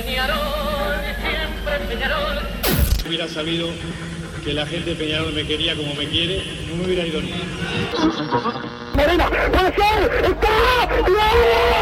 Peñarol, siempre Peñarol. Hubiera sabido que la gente de Peñarol me quería como me quiere, no me hubiera ido ni. Morena, puede ser, está.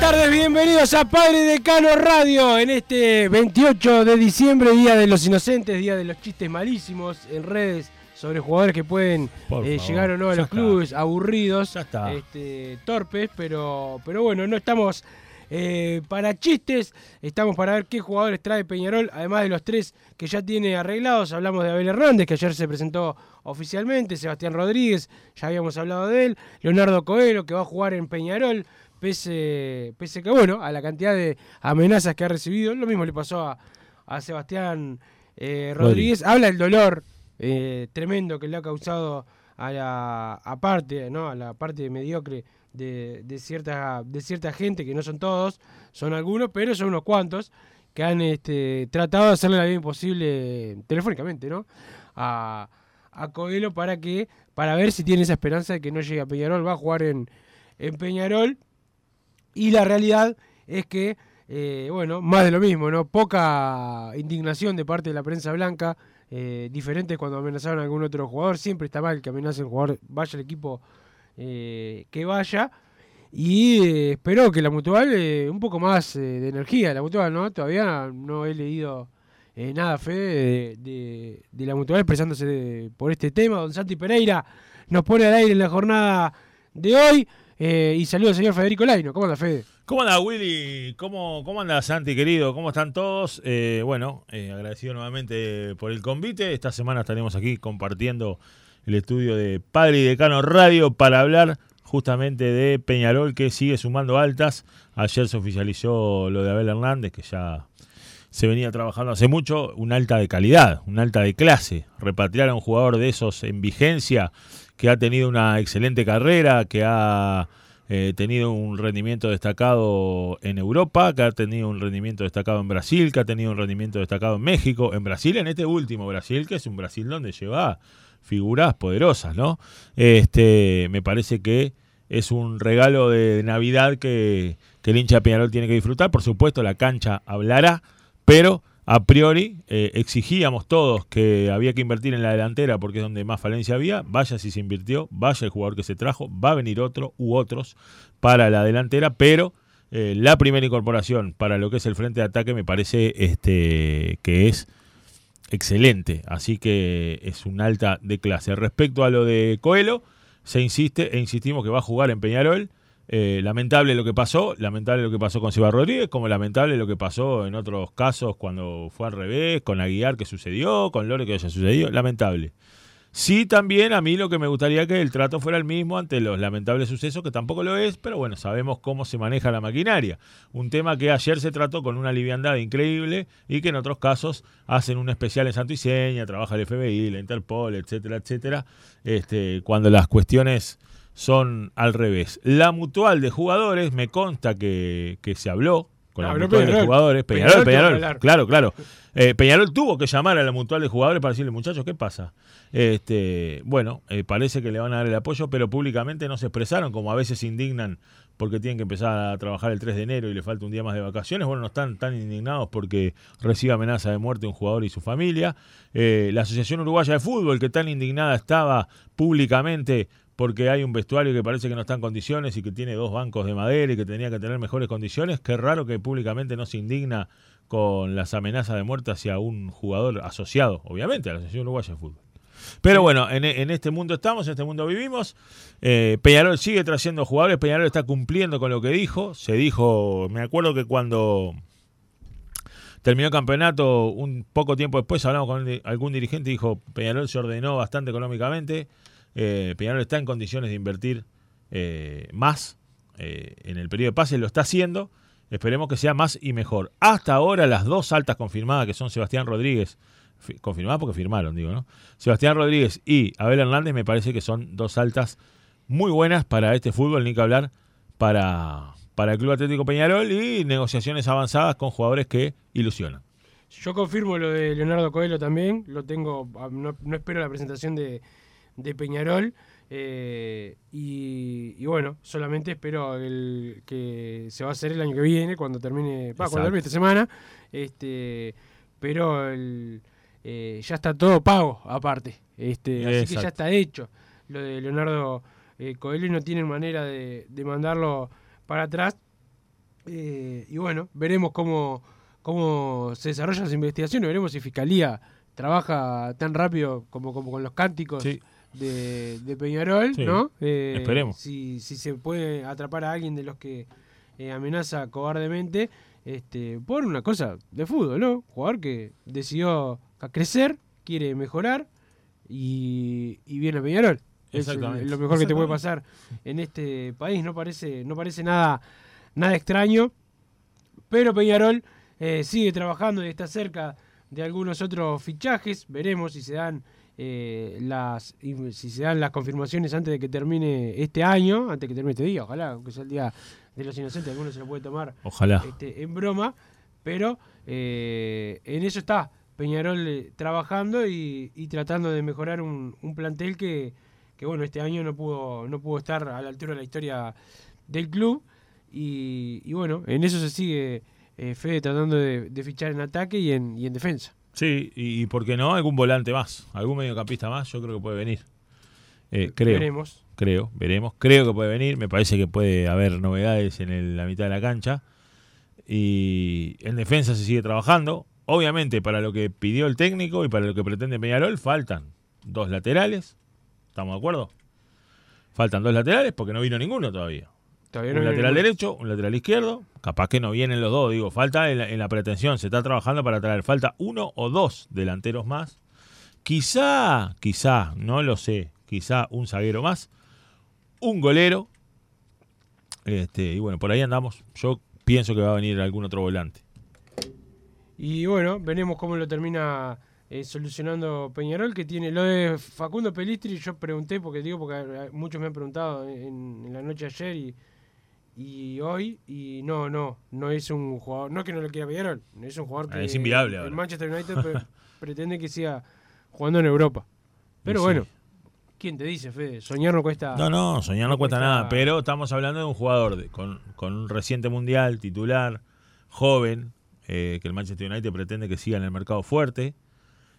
Buenas tardes, bienvenidos a Padre Decano Radio en este 28 de diciembre, Día de los Inocentes, Día de los Chistes Malísimos en redes sobre jugadores que pueden eh, llegar o no a los clubes, aburridos, este, torpes, pero, pero bueno, no estamos eh, para chistes, estamos para ver qué jugadores trae Peñarol, además de los tres que ya tiene arreglados, hablamos de Abel Hernández, que ayer se presentó oficialmente, Sebastián Rodríguez, ya habíamos hablado de él, Leonardo Coelho, que va a jugar en Peñarol, pese, pese que, bueno, a la cantidad de amenazas que ha recibido, lo mismo le pasó a, a Sebastián eh, Rodríguez, habla del dolor eh, tremendo que le ha causado a la aparte, ¿no? a la parte mediocre de, de cierta, de cierta gente, que no son todos, son algunos, pero son unos cuantos, que han este, tratado de hacerle la vida imposible telefónicamente, ¿no? A, a Coelho para que, para ver si tiene esa esperanza de que no llegue a Peñarol, va a jugar en, en Peñarol. Y la realidad es que, eh, bueno, más de lo mismo, ¿no? Poca indignación de parte de la prensa blanca, eh, diferente cuando amenazaron a algún otro jugador. Siempre está mal que amenacen al jugador, vaya el equipo eh, que vaya. Y espero que la Mutual, un poco más de energía, la Mutual, ¿no? Todavía no he leído nada, Fede, de, la Mutual expresándose por este tema. Don Santi Pereira nos pone al aire en la jornada de hoy. Eh, y saludos al señor Federico Laino. ¿Cómo anda, Fede? ¿Cómo anda Willy? ¿Cómo, cómo anda Santi, querido? ¿Cómo están todos? Eh, bueno, eh, agradecido nuevamente por el convite. Esta semana estaremos aquí compartiendo el estudio de Padre y Decano Radio para hablar justamente de Peñarol que sigue sumando altas. Ayer se oficializó lo de Abel Hernández, que ya se venía trabajando hace mucho, una alta de calidad, una alta de clase. Repatriar a un jugador de esos en vigencia, que ha tenido una excelente carrera, que ha eh, tenido un rendimiento destacado en Europa, que ha tenido un rendimiento destacado en Brasil, que ha tenido un rendimiento destacado en México, en Brasil, en este último Brasil, que es un Brasil donde lleva figuras poderosas, ¿no? Este, me parece que es un regalo de Navidad que, el hincha Peñarol tiene que disfrutar. Por supuesto, la cancha hablará, pero a priori eh, exigíamos todos que había que invertir en la delantera porque es donde más falencia había. Vaya si se invirtió, vaya el jugador que se trajo, va a venir otro u otros para la delantera, pero eh, la primera incorporación para lo que es el frente de ataque me parece este, que es excelente. Así que es un alta de clase. Respecto a lo de Coelho, se insiste e insistimos que va a jugar en Peñarol. Eh, lamentable lo que pasó, lamentable lo que pasó con Silva Rodríguez, como lamentable lo que pasó en otros casos cuando fue al revés, con Aguiar que sucedió, con Lore que haya sucedido, lamentable. Sí, también a mí lo que me gustaría que el trato fuera el mismo ante los lamentables sucesos, que tampoco lo es, pero bueno, sabemos cómo se maneja la maquinaria. Un tema que ayer se trató con una liviandad increíble y que en otros casos hacen un especial en Santo y Seña, trabaja el FBI, la Interpol, etcétera, etcétera, este, cuando las cuestiones son al revés. La mutual de jugadores, me consta que, que se habló, con No, la mutual de jugadores. Peñarol Peñarol. Claro, claro. Eh, Peñarol tuvo que llamar a la mutual de jugadores para decirle, muchachos, ¿qué pasa? Este, bueno, eh, parece que le van a dar el apoyo, pero públicamente no se expresaron, como a veces se indignan porque tienen que empezar a trabajar el 3 de enero y le falta un día más de vacaciones. Bueno, no están tan indignados porque recibe amenaza de muerte un jugador y su familia. Eh, la Asociación Uruguaya de Fútbol, que tan indignada estaba públicamente porque hay un vestuario que parece que no está en condiciones y que tiene dos bancos de madera y que tenía que tener mejores condiciones. Qué raro que públicamente no se indigna con las amenazas de muerte hacia un jugador asociado, obviamente, a la Asociación Uruguaya de Fútbol. Pero bueno, en, en este mundo estamos, en este mundo vivimos. Eh, Peñarol sigue trayendo jugadores, Peñarol está cumpliendo con lo que dijo. Se dijo, me acuerdo que cuando terminó el campeonato, un poco tiempo después hablamos con algún dirigente y dijo, Peñarol se ordenó bastante económicamente, eh, Peñarol está en condiciones de invertir eh, más eh, en el periodo de pase, lo está haciendo, esperemos que sea más y mejor. Hasta ahora las dos altas confirmadas, que son Sebastián Rodríguez, fi- confirmadas porque firmaron, digo, ¿no? Sebastián Rodríguez y Abel Hernández me parece que son dos altas muy buenas para este fútbol, ni que hablar para, para el Club Atlético Peñarol y negociaciones avanzadas con jugadores que ilusionan. Yo confirmo lo de Leonardo Coelho también, lo tengo, ah, no espero la presentación de, de Peñarol. eh, y, y bueno, solamente espero el, que se va a hacer el año que viene, cuando termine, cuando esta semana. Este, pero el, eh, ya está todo pago, aparte. Este, así que ya está hecho lo de Leonardo eh, Coelho y no tienen manera de, de mandarlo para atrás. Eh, y bueno, veremos cómo, cómo se desarrollan las investigaciones, veremos si Fiscalía trabaja tan rápido como, como con los cánticos Sí. De, de Peñarol, Sí, ¿no? Eh, esperemos. Si, si se puede atrapar a alguien de los que eh, amenaza cobardemente este, por una cosa de fútbol, ¿no? Jugador que decidió crecer, quiere mejorar y, y viene a Peñarol. Es lo mejor que te puede pasar en este país, no parece, no parece nada, nada extraño. Pero Peñarol eh, sigue trabajando y está cerca de algunos otros fichajes. Veremos si se dan eh, las si se dan las confirmaciones antes de que termine este año, antes de que termine este día, ojalá, aunque sea el día de los inocentes, algunos se lo puede tomar Ojalá. este, en broma, pero eh, en eso está Peñarol eh, trabajando y, y tratando de mejorar un, un plantel que, que, bueno, este año no pudo, no pudo estar a la altura de la historia del club y, y bueno, en eso se sigue eh, Fede tratando de, de fichar en ataque y en, y en defensa. Sí, y, y por qué no, algún volante más, algún mediocampista más, yo creo que puede venir. Eh, creo, Veremos. creo, veremos. Creo que puede venir, me parece que puede haber novedades en el- la mitad de la cancha. Y en defensa se sigue trabajando. Obviamente, para lo que pidió el técnico y para lo que pretende Peñarol, faltan dos laterales. ¿Estamos de acuerdo? Faltan dos laterales porque no vino ninguno todavía. Todavía un no lateral derecho, un lateral izquierdo. Capaz que no vienen los dos, digo, falta en la, en la pretensión, se está trabajando para traer, falta uno o dos delanteros más. Quizá, quizá, no lo sé, quizá un zaguero más, un golero. Este, y bueno, por ahí andamos. Yo pienso que va a venir algún otro volante. Y bueno, veremos cómo lo termina eh, solucionando Peñarol, que tiene lo de Facundo Pelistri. Yo pregunté, porque digo, porque muchos me han preguntado en, en la noche ayer y, y hoy, y no, no, no es un jugador, no es que no lo quiera Peñarol, es un jugador Ah, que es inviable el ahora. Manchester United pre- pretende que siga jugando en Europa. Pero bueno. ¿quién te dice, Fede? Soñar no cuesta. No, no, soñar no no cuesta cuesta- nada, pero estamos hablando de un jugador de- con, con un reciente mundial, titular, joven, eh, que el Manchester United pretende que siga en el mercado fuerte.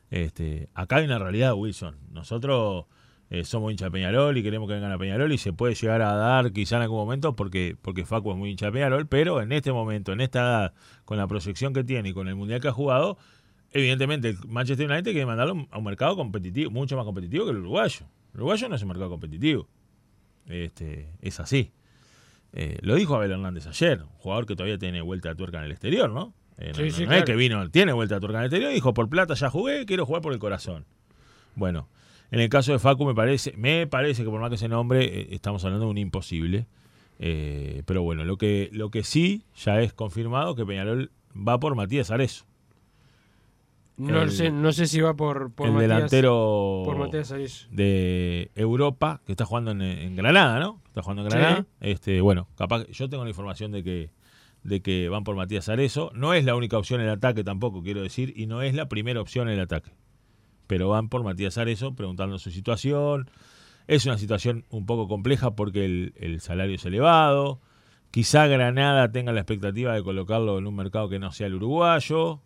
Este, acá hay una realidad, Wilson. Nosotros eh, somos hincha de Peñarol y queremos que vengan a Peñarol y se puede llegar a dar quizá en algún momento porque, porque Facu es muy hincha de Peñarol, pero en este momento, en esta edad, con la proyección que tiene y con el mundial que ha jugado, evidentemente el Manchester United quiere mandarlo a un mercado competitivo, mucho más competitivo que el uruguayo. El uruguayo no es un mercado competitivo. Este, es así. Eh, lo dijo Abel Hernández ayer, un jugador que todavía tiene vuelta de tuerca en el exterior, ¿no? Eh, Sí, no- sí, no claro. es que vino, tiene vuelta de tuerca en el exterior, dijo, por plata ya jugué, quiero jugar por el corazón. Bueno, en el caso de Facu me parece, me parece que por más que ese nombre, eh, estamos hablando de un imposible. Eh, pero bueno, lo que, lo que sí ya es confirmado que Peñarol va por Matías Arezo. no, el- sé, no sé si va por, por el Matías- delantero Por Matías de Europa que está jugando en, en Granada, ¿no? Está jugando en Granada. Sí. Este, bueno, capaz yo tengo la información de que de que van por Matías Arezo. No es la única opción en el ataque tampoco, quiero decir, y no es la primera opción en el ataque. Pero van por Matías Arezo preguntando su situación. Es una situación un poco compleja porque el, el salario es elevado. Quizá Granada tenga la expectativa de colocarlo en un mercado que no sea el uruguayo.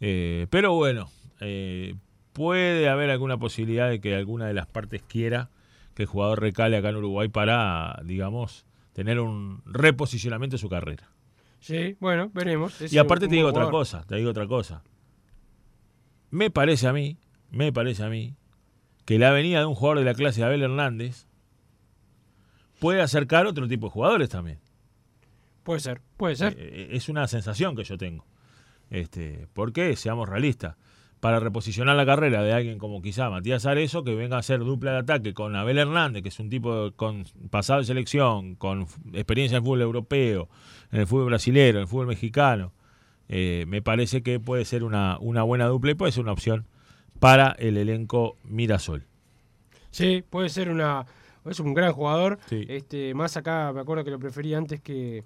Eh, pero bueno, eh, puede haber alguna posibilidad de que alguna de las partes quiera que el jugador recale acá en Uruguay para, digamos, tener un reposicionamiento de su carrera. Sí, bueno, veremos. Es Y aparte te digo otra cosa, te digo otra cosa. Me parece a mí, me parece a mí, que la venida de un jugador de la clase de Abel Hernández puede acercar otro tipo de jugadores también. Puede ser, puede ser. Eh, es una sensación que yo tengo. Este, ¿Por qué? Seamos realistas. Para reposicionar la carrera de alguien como quizá Matías Arezo, que venga a hacer dupla de ataque con Abel Hernández, que es un tipo con pasado de selección, con experiencia en el fútbol europeo, en el fútbol brasilero, en el fútbol mexicano, eh, me parece que puede ser una, una buena dupla y puede ser una opción para el elenco Mirasol. Sí, puede ser una. Es un gran jugador. Sí. Este, más acá me acuerdo que lo prefería antes que,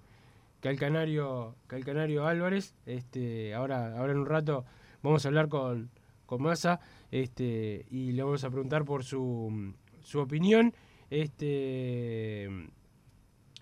que al Canario, que al Canario Álvarez. Este, ahora, ahora en un rato vamos a hablar con, con Massa, este, y le vamos a preguntar por su, su opinión. Este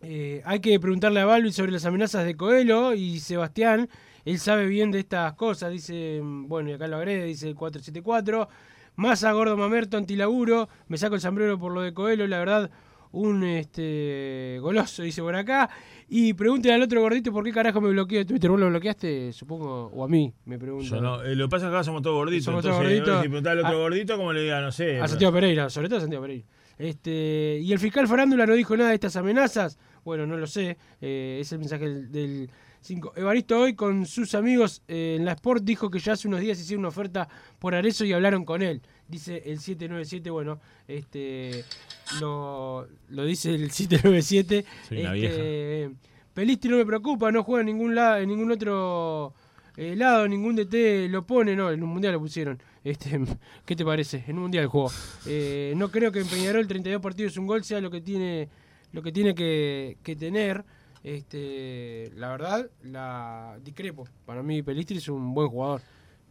eh, hay que preguntarle a Balbi sobre las amenazas de Coelho y Sebastián. Él sabe bien de estas cosas. Dice, mm, bueno, y acá lo agrede, dice el 474. Massa, gordo mamerto, antilaburo. Me saco el sombrero por lo de Coelho, la verdad, un este goloso, dice por acá. Y pregúntale al otro gordito por qué carajo me bloqueó Twitter. ¿Vos lo bloqueaste, supongo? O a mí, me pregunto. Yo no- eh, lo que pasa es que acá somos todos gorditos. Somos todos entonces, gorditos. Si preguntás al otro Ah. gordito, como le diga, no sé. A Santiago Pereira, sobre todo a Santiago Pereira. Este, y el fiscal Farándula no dijo nada de estas amenazas. Bueno, no lo sé. eh, es el mensaje del 5. Evaristo hoy con sus amigos eh, en la Sport dijo que ya hace unos días hicieron una oferta por Arezo y hablaron con él. Dice el 797, bueno, este lo, lo dice el 797. Soy una Este, Pelistri no me preocupa, no juega en ningún lado, en ningún otro eh, lado, ningún DT lo pone, no, en un mundial lo pusieron. Este, ¿Qué te parece? En un mundial jugó. Eh, no creo que en Peñarol 32 partidos un gol sea lo que tiene, lo que, tiene que, que tener. Este, la verdad, la discrepo. Para mí Pelistri es un buen jugador.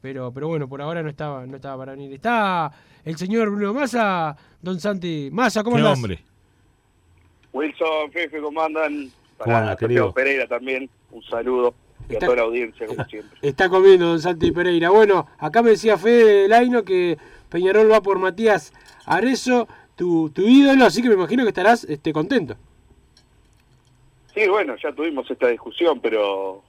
Pero, pero bueno, por ahora no estaba, no estaba para venir. Está el señor Bruno Massa, don Santi. Massa, ¿cómo ¿Qué andás? hombre? Wilson, Fefe, ¿cómo andan? ¿Cómo anda, Para querido? Santiago Pereira también, un saludo. Y a toda la audiencia, como siempre. Está comiendo don Santi Pereira. Bueno, acá me decía Fede Laino que Peñarol va por Matías Arezo, tu, tu ídolo, así que me imagino que estarás este, contento. Sí, bueno, ya tuvimos esta discusión, pero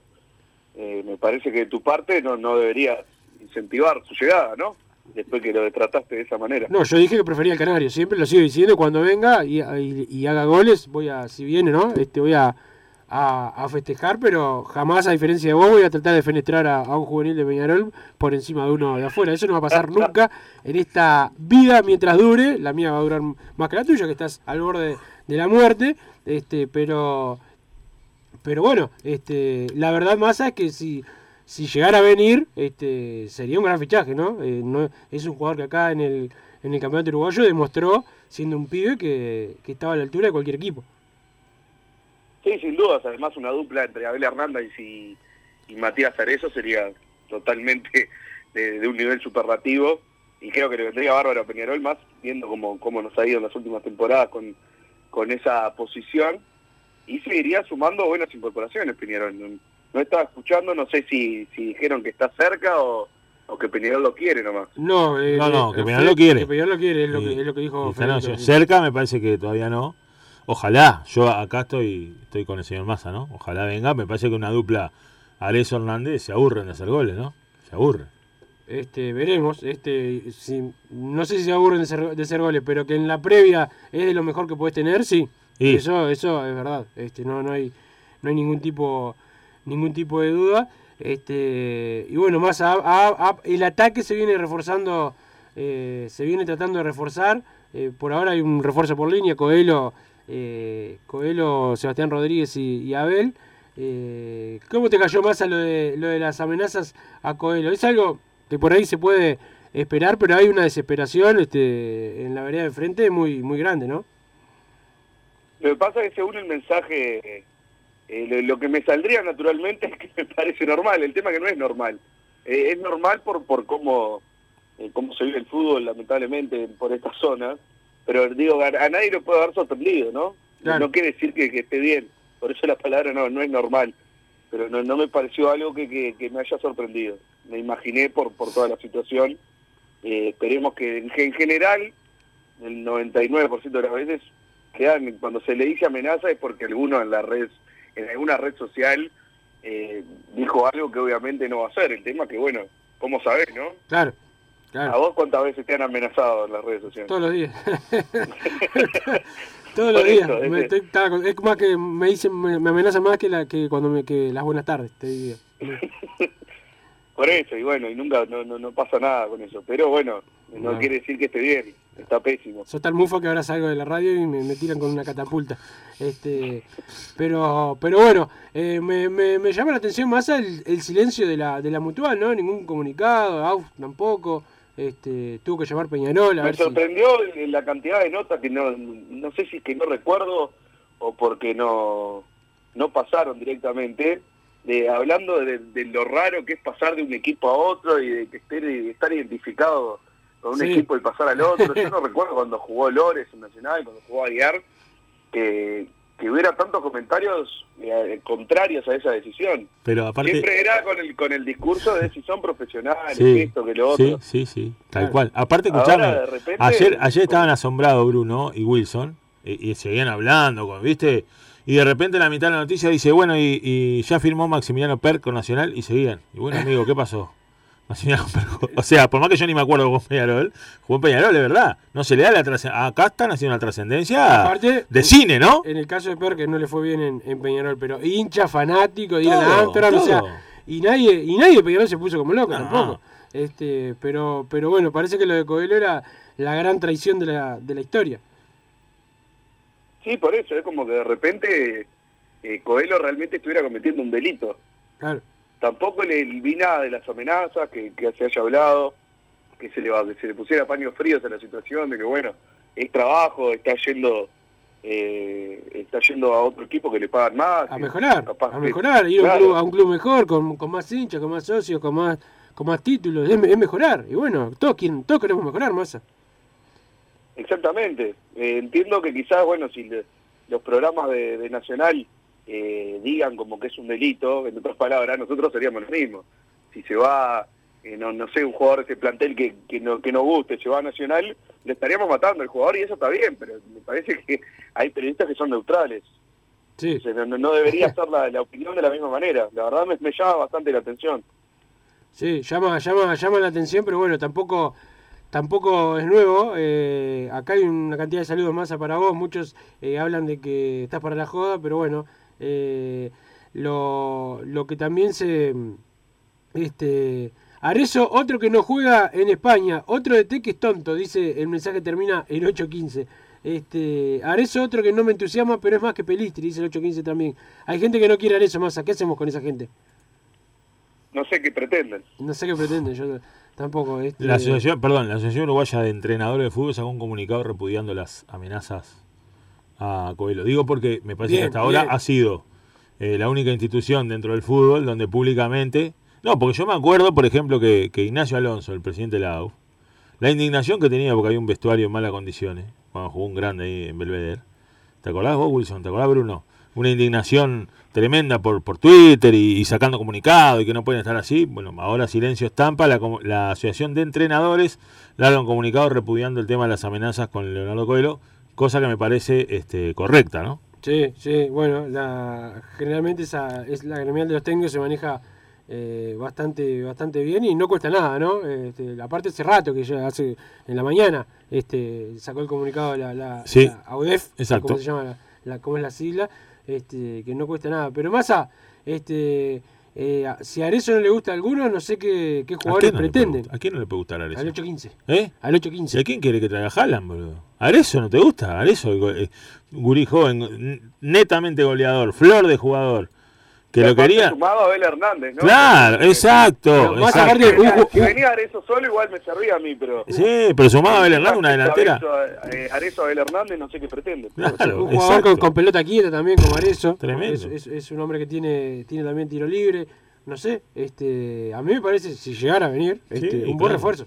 eh, me parece que de tu parte no, no deberías incentivar su llegada, ¿no? Después que lo trataste de esa manera. No, yo dije que prefería el Canario, siempre lo sigo diciendo, cuando venga y, y- y haga goles, voy a, si viene, ¿no? Este, voy a, a, a festejar, pero jamás, a diferencia de vos, voy a tratar de fenestrar a, a un juvenil de Peñarol por encima de uno de afuera. Eso no va a pasar nunca en esta vida mientras dure. La mía va a durar más que la tuya, que estás al borde de la muerte. Este, pero, pero bueno, este, la verdad más es que si, si llegara a venir, este, sería un gran fichaje, ¿no? Eh, no- es un jugador que acá en el, en el campeonato uruguayo demostró, siendo un pibe, que, que estaba a la altura de cualquier equipo. Sí, sin dudas. Además, una dupla entre Abel Hernández y, y Matías Arezo sería totalmente de, de un nivel superlativo. Y creo que le vendría bárbaro a Peñarol más, viendo cómo, cómo nos ha ido en las últimas temporadas con, con esa posición. Y seguiría sumando buenas incorporaciones, Peñarol. No, no estaba escuchando, no sé si, si dijeron que está cerca o, o que Peñarol lo quiere nomás. No, eh, No, no, eh, que Peñarol lo quiere. Que Peñarol lo quiere, es lo, que, es lo que dijo cerca me parece que todavía no. Ojalá, yo acá estoy estoy con el señor Massa, ¿no? Ojalá venga, me parece que una dupla Arezo Hernández se aburren de hacer goles, ¿no? Se aburren. Este, veremos, este, si, no sé si se aburren de ser, de ser goles, pero que en la previa es de lo mejor que puedes tener, sí. Eso, eso es verdad. Este, no, no hay, no hay ningún tipo, ningún tipo de duda. Este, y bueno, más a- a- a- el ataque se viene reforzando, eh, se viene tratando de reforzar. Eh, por ahora hay un refuerzo por línea, Coelho, eh, Coelho, Sebastián Rodríguez y, Abel. Eh, ¿Cómo te cayó más a lo de, lo de las amenazas a Coelho? Es algo que por ahí se puede esperar, pero hay una desesperación este, en la vereda de frente muy, muy grande, ¿no? Lo que pasa es que según el mensaje Eh, lo, que me saldría naturalmente es que me parece normal, el tema que no es normal. Eh, es normal por, por cómo, cómo se vive el fútbol, lamentablemente, por esta zona, pero digo, a, a nadie lo puede haber sorprendido, ¿no? Claro. No quiere decir que, que esté bien, por eso la palabra no, no es normal, pero no, no me pareció algo que, que, que me haya sorprendido. Me imaginé por, por toda la situación. Eh, esperemos que en, en general, el 99% de las veces, quedan, cuando se le dice amenaza es porque alguno en la red, en alguna red social, eh, dijo algo que obviamente no va a ser. El tema que, bueno, ¿cómo sabés, no? Claro, ¿A vos cuántas veces te han amenazado en las redes sociales? Todos los días. Todos los días. eso, Me es- es más que me dicen, me, me amenazan más que la que cuando me que las buenas tardes, te digo. Por eso, y bueno, y nunca, no, no, no pasa nada con eso. Pero bueno, no No. quiere decir que esté bien, está pésimo. Sos tal mufo que ahora salgo de la radio y me, me tiran con una catapulta. Este, pero, pero bueno, eh, me, me, me llama la atención más el, el silencio de la, de la mutual, ¿no? Ningún comunicado, AUF tampoco. Este, tuvo que llamar Peñarol a Me ver si. sorprendió la cantidad de notas que no, no sé si es que no recuerdo o porque no, no pasaron directamente, de hablando de, de lo raro que es pasar de un equipo a otro y de que esté, de estar identificado con un Sí. equipo y pasar al otro. Yo no recuerdo cuando jugó Lores en Nacional, cuando jugó Aguiar, que, que hubiera tantos comentarios eh, contrarios a esa decisión. Pero aparte. Siempre era con el, con el discurso de si son profesionales, Sí, esto, que lo otro. sí, sí, sí, tal Claro. cual. Aparte, escuchame, repente, ayer, ayer estaban asombrados Bruno y Wilson y, y seguían hablando, con, ¿viste? Y de repente en la mitad de la noticia dice, bueno, y, y ya firmó Maximiliano Per con Nacional y seguían. Y bueno, amigo, ¿qué pasó? O sea, por más que yo ni me acuerdo con Peñarol, jugó en Peñarol, de verdad. No se le da la trascendencia. Acá están haciendo una trascendencia Aparte, de cine, ¿no? En el caso de Per, que no le fue bien en, en Peñarol, pero hincha, fanático, de Amsterdam, o sea, y nadie, y nadie de Peñarol se puso como loco No. tampoco. Este, pero, pero bueno, parece que lo de Coelho era la gran traición de la, de la historia. Sí, por eso, es como que de repente eh, Coelho realmente estuviera cometiendo un delito. Claro. Tampoco le nada de las amenazas que, que se haya hablado, que se le, va- que se le pusiera paños fríos a la situación, de que bueno, es trabajo, está yendo eh, está yendo a otro equipo que le pagan más. A mejorar, capaz a mejorar, ir a un, club, a un club mejor, con, con más hinchas, con más socios, con más, con más títulos, es, es mejorar. Y bueno, todos quieren, todos queremos mejorar, Massa. Exactamente. Eh, entiendo que quizás, bueno, si le- los programas de, de Nacional eh, digan como que es un delito, en otras palabras, nosotros seríamos los mismos. Si se va, eh, no, no sé, un jugador de ese plantel que, que, no, que nos guste, se va a Nacional, le estaríamos matando al jugador y eso está bien, pero me parece que hay periodistas que son neutrales. Sí. O sea, no, no- no debería ser la, la opinión de la misma manera. La verdad me, me llama bastante la atención. Sí, llama, llama, llama la atención, pero bueno, tampoco, tampoco es nuevo. Eh, acá hay una cantidad de saludos más para vos. Muchos eh, hablan de que estás para la joda, pero bueno, eh, lo, lo que también se, este, Arezo, otro que no juega en España, otro de T que es tonto, dice el mensaje termina en 8.15. Este, Arezo, otro que no me entusiasma, pero es más que Pelistri, dice el 8.15 también. Hay gente que no quiere Arezo más, ¿qué hacemos con esa gente? No sé qué pretenden. No sé qué pretenden, yo tampoco. Este, La asociación, perdón, la Asociación Uruguaya de Entrenadores de Fútbol sacó un comunicado repudiando las amenazas a Coelho. Digo porque me parece Bien, que hasta ahora ha sido eh, la única institución dentro del fútbol donde públicamente... No, porque yo me acuerdo, por ejemplo, que, que Ignacio Alonso, el presidente de la AU, la indignación que tenía porque había un vestuario en malas condiciones, cuando jugó un grande ahí en Belvedere. ¿Te acordás vos, Wilson? ¿Te acordás, Bruno? Una indignación tremenda por, por Twitter y, y sacando comunicado y que no pueden estar así. Bueno, ahora silencio estampa. La, la Asociación de Entrenadores larga un comunicado repudiando el tema de las amenazas con Leonardo Coelho, cosa que me parece este, correcta, ¿no? Sí, sí, bueno, la, generalmente esa es la gremial de los técnicos se maneja eh, bastante bastante bien y no cuesta nada, ¿no? Este, aparte hace rato que ya hace en la mañana este, sacó el comunicado la, la, Sí, la AUDEF, exacto. ¿cómo se llama? La, la- ¿Cómo es la sigla? Este, que no cuesta nada. Pero más a, este, eh, si a Arezzo no le gusta a alguno, no sé qué, qué ¿A jugadores no pretenden. ¿A quién no le puede gustar a Al Arezzo? 8-15. ¿Eh? Al 8-15. ¿Y a quién quiere que traiga Haaland, boludo? ¿A Arezzo no te gusta? Arezzo, eh, gurí joven, netamente goleador, flor de jugador, que lo quería. Sumado a Abel Hernández, ¿no? Claro, Porque- exacto. Pero más aparte, un ju- Si venía Arezo solo, igual me servía a mí, pero... Sí, pero sumado a Abel Hernández, una delantera. Arezo, a Abel Hernández, no sé qué pretende. Claro, un jugador con, pelota quieta también, como Arezo. Tremendo. Es, es- es un hombre que tiene, tiene también tiro libre. No sé, este, a mí me parece, si llegara a venir, Sí, este, un buen refuerzo.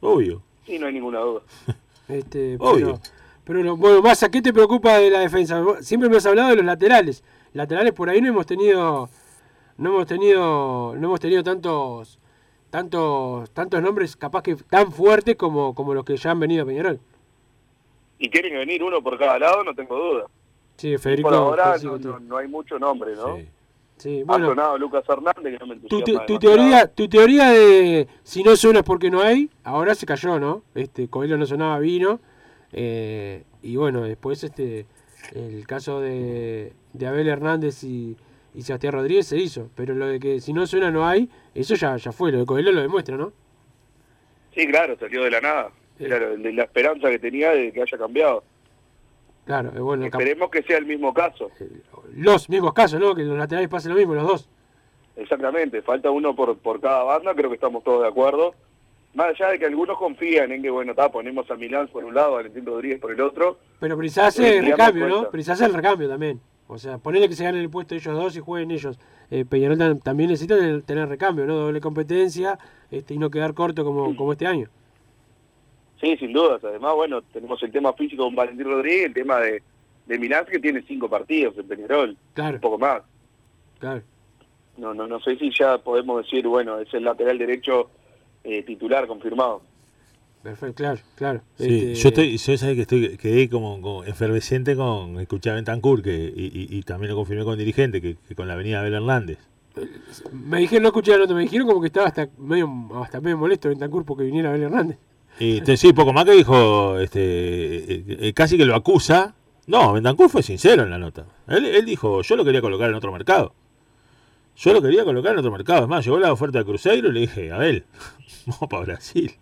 Obvio. Sí, no hay ninguna duda. Este, Obvio. Pero, pero no- bueno, Massa, ¿qué te preocupa de la defensa? Siempre me has hablado de los laterales. Laterales por ahí no hemos tenido, no hemos tenido, no hemos tenido tantos, tantos, tantos nombres capaz que tan fuertes como, como los que ya han venido a Peñarol. Y quieren venir uno por cada lado, no tengo duda. Sí, Federico. por ahora Federico, no, no- no hay mucho nombre, ¿no? Sí. sí, Ha bueno, sonado Lucas Hernández, que no me tu, tu- teoría, tu teoría de si no suena es porque no hay, ahora se cayó, ¿no? Este, Coelho no sonaba, vino. eh, y bueno, después este el caso de, de Abel Hernández y, y Sebastián Rodríguez se hizo. Pero lo de que si no suena no hay, eso ya, ya fue. Lo de Coelho lo demuestra, ¿no? Sí, claro, salió de la nada. Era lo- de la esperanza que tenía de que haya cambiado. Claro, eh, bueno, Esperemos que sea el mismo caso. los mismos casos, ¿no? Que los laterales pasen lo mismo, los dos. Exactamente, falta uno por, por cada banda, creo que estamos todos de acuerdo. Más allá de que algunos confían en que, bueno, está, ponemos a Milán por un lado, a Valentín Rodríguez por el otro. Pero precisás Sí, el recambio, ¿no? Precisás el recambio también. O sea, ponerle que se ganen el puesto ellos dos y jueguen ellos. Eh, Peñarol tam- también necesita tener, recambio, ¿no? Doble competencia este, y no quedar corto como, como este año. Sí, sin dudas. Además, bueno, tenemos el tema físico con Valentín Rodríguez, el tema de, de Milán, que tiene cinco partidos en Peñarol, Claro, un poco más. claro. No, no, no sé si ya podemos decir, bueno, es el lateral derecho eh, titular confirmado. Perfecto, claro, claro. Sí, Este, yo estoy, yo sabes que estoy, quedé como, como efervescente con escuchar a Bentancur, que, y, y- y también lo confirmé con dirigente, que, que con la avenida Abel Hernández. Me dijeron, no escuché la nota, me dijeron como que estaba hasta medio, hasta medio molesto Bentancur porque viniera Abel Hernández. Y entonces, sí, poco más que dijo, este, eh, eh, casi que lo acusa. No, Bentancur fue sincero en la nota. Él, él dijo, yo lo quería colocar en otro mercado. Yo lo quería colocar en otro mercado. Es más, llegó la oferta de Cruzeiro y le dije, Abel, vamos para Brasil.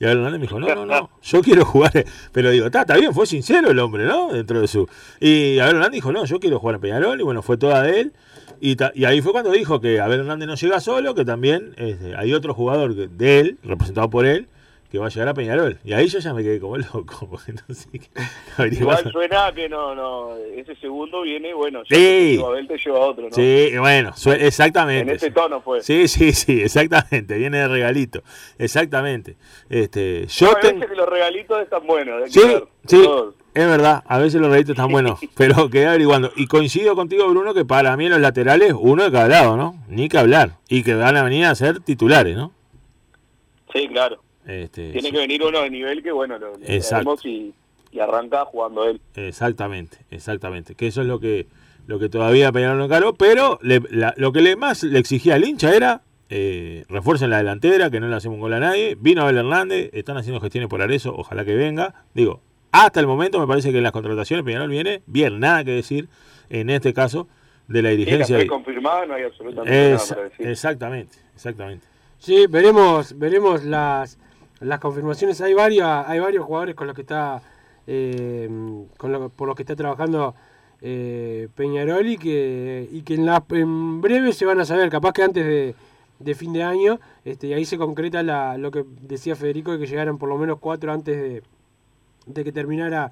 Y Abel Hernández me dijo, no, no, no, yo quiero jugar. Pero digo, está, está bien, fue sincero el hombre, ¿no? Dentro de su. Y Abel Hernández dijo, no, yo quiero jugar en Peñarol. Y bueno, fue toda de él. Y, ahí fue cuando dijo que Abel Hernández no llega solo, que también este, hay otro jugador de él, representado por él, que va a llegar a Peñarol. Y ahí yo ya me quedé como loco, porque no sé qué. Igual suena que no, no, ese segundo viene, bueno, ya Sí. te lleva a a otro, ¿no? Sí, bueno, exactamente. En ese tono fue. Sí, sí, sí, exactamente, viene de regalito. Exactamente. Este, yo No, hay tengo... veces que los regalitos están buenos. Sí, ver, sí, todos. es verdad, a veces los regalitos están buenos, pero quedé averiguando. Y coincido contigo, Bruno, que para mí los laterales, uno de cada lado, ¿no? Ni que hablar. Y que van a venir a ser titulares, ¿no? Sí, claro. Este, Tiene que venir uno de nivel que, bueno, lo, lo y, y arranca jugando él. Exactamente, exactamente. Que eso es lo que lo que todavía Peñarol no encaró, pero le- la- lo que le más le exigía al hincha era eh, refuercen la delantera, que no le hacemos un gol a nadie. Vino Abel Hernández, están haciendo gestiones por Arezo, ojalá que venga. Digo, hasta el momento me parece que en las contrataciones Peñarol viene bien, nada que decir en este caso de la Sí, la dirigencia. confirmada, no hay absolutamente Es- nada para decir. exactamente, exactamente. Sí, veremos, veremos las, las confirmaciones. Hay varios, hay varios jugadores con los que está, eh, con lo- por los que está trabajando eh, Peñarol y que, y que en, breve se van a saber, capaz que antes de, fin de año, este, y ahí se concreta lo que decía Federico, de que llegaran por lo menos cuatro antes de que terminara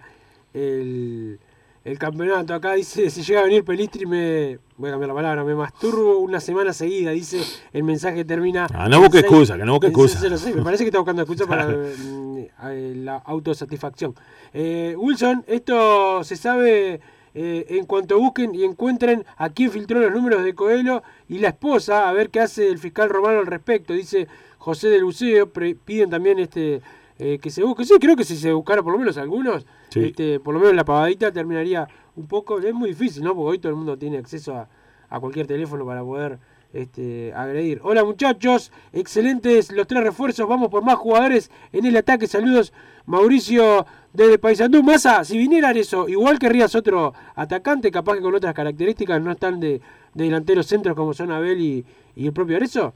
el, el campeonato. Acá dice, si llega a venir Pelistri me... Voy a cambiar la palabra, me masturbo una semana seguida, dice el mensaje termina... Ah, no busque excusa, que no busque excusa. 606. Me parece que está buscando excusa para mm, eh, la autosatisfacción. Eh, Wilson, esto se sabe eh, en cuanto busquen y encuentren a quién filtró los números de Coelho y la esposa, a ver qué hace el fiscal romano al respecto. Dice José del Buceo, piden también este eh, que se busque. Sí, creo que si se buscara por lo menos algunos, Sí. este, por lo menos la pavadita terminaría un poco. Es muy difícil, ¿no? Porque hoy todo el mundo tiene acceso a, a cualquier teléfono para poder este, agredir. Hola muchachos, excelentes los tres refuerzos, vamos por más jugadores en el ataque. Saludos, Mauricio desde Paysandú. Massa, si viniera eso, igual querrías otro atacante, capaz que con otras características, no están de, de delanteros centros como son Abel y, y el propio Arezo.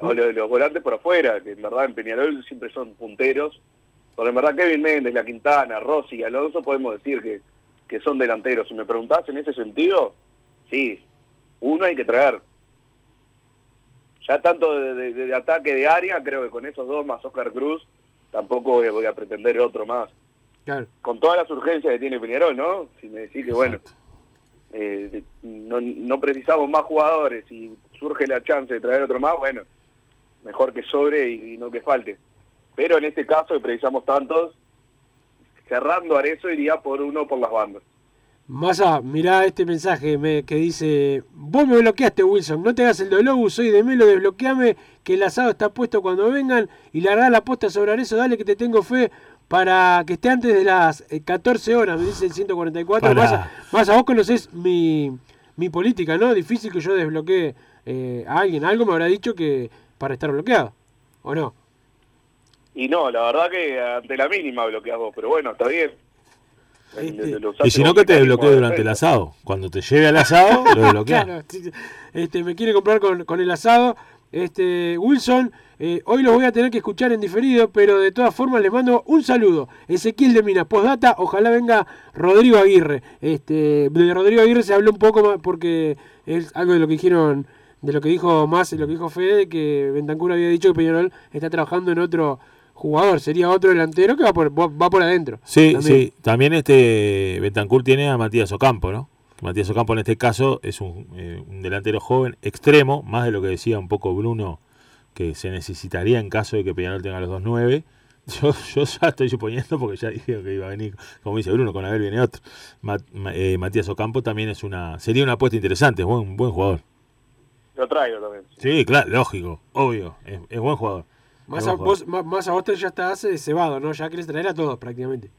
O lo de los volantes por afuera, que en verdad en Peñarol siempre son punteros. Porque en verdad Kevin Méndez, La Quintana, Rossi Alonso podemos decir que, que son delanteros. Si me preguntás en ese sentido, sí, uno hay que traer. Ya tanto de, de- de ataque de área, creo que con esos dos más Oscar Cruz, tampoco voy a, voy a pretender otro más. Claro. Con todas las urgencias que tiene Peñarol, ¿no? Si me decís que, bueno, eh, no, no precisamos más jugadores y surge la chance de traer otro más, bueno, mejor que sobre y, y no que falte. Pero en este caso, que precisamos tantos, cerrando a eso iría por uno por las bandas. Massa, mirá este mensaje me- que dice: Vos me bloqueaste, Wilson. No te hagas el dolor, soy de Melo, desbloqueame. Que el asado está puesto cuando vengan. Y largá la posta sobre eso. Dale que te tengo fe para que esté antes de las eh, 14 horas. Me dice el 144. Pará. Massa, Massa, vos conocés mi, mi política, ¿no? Difícil que yo desbloquee eh, a alguien. Algo me habrá dicho que para estar bloqueado. ¿O no? Y no, la verdad que ante la mínima bloqueas vos, pero bueno, está bien. Este, Y si no, que te mecanismo desbloquee de durante el asado. Cuando te lleve al asado, lo desbloquea. Claro, este, me quiere comprar con, con el asado. Este, Wilson, eh, hoy los voy a tener que escuchar en diferido, pero de todas formas les mando un saludo. Ezequiel de Minas, postdata, ojalá venga Rodrigo Aguirre. Este, de Rodrigo Aguirre se habló un poco más porque es algo de lo que dijeron, de lo que dijo más, de lo que dijo Fede, que Bentancur había dicho que Peñarol está trabajando en otro jugador, sería otro delantero que va por, va por adentro. Sí, También. sí. También este Betancourt tiene a Matías Ocampo, ¿no? Matías Ocampo en este caso es un, eh, un delantero joven, extremo, más de lo que decía un poco Bruno, que se necesitaría en caso de que Peñarol tenga los 2-9. Yo, yo ya estoy suponiendo, porque ya dije que iba a venir, como dice Bruno, con Abel viene otro. Eh, Matías Ocampo también es una sería una apuesta interesante, es buen, buen jugador. Lo traigo también. Sí, claro, lógico, obvio, es, es buen jugador. Más Es a, buen vos, más, más a vos ya estás cebado, ¿no? Ya querés traer a todos prácticamente.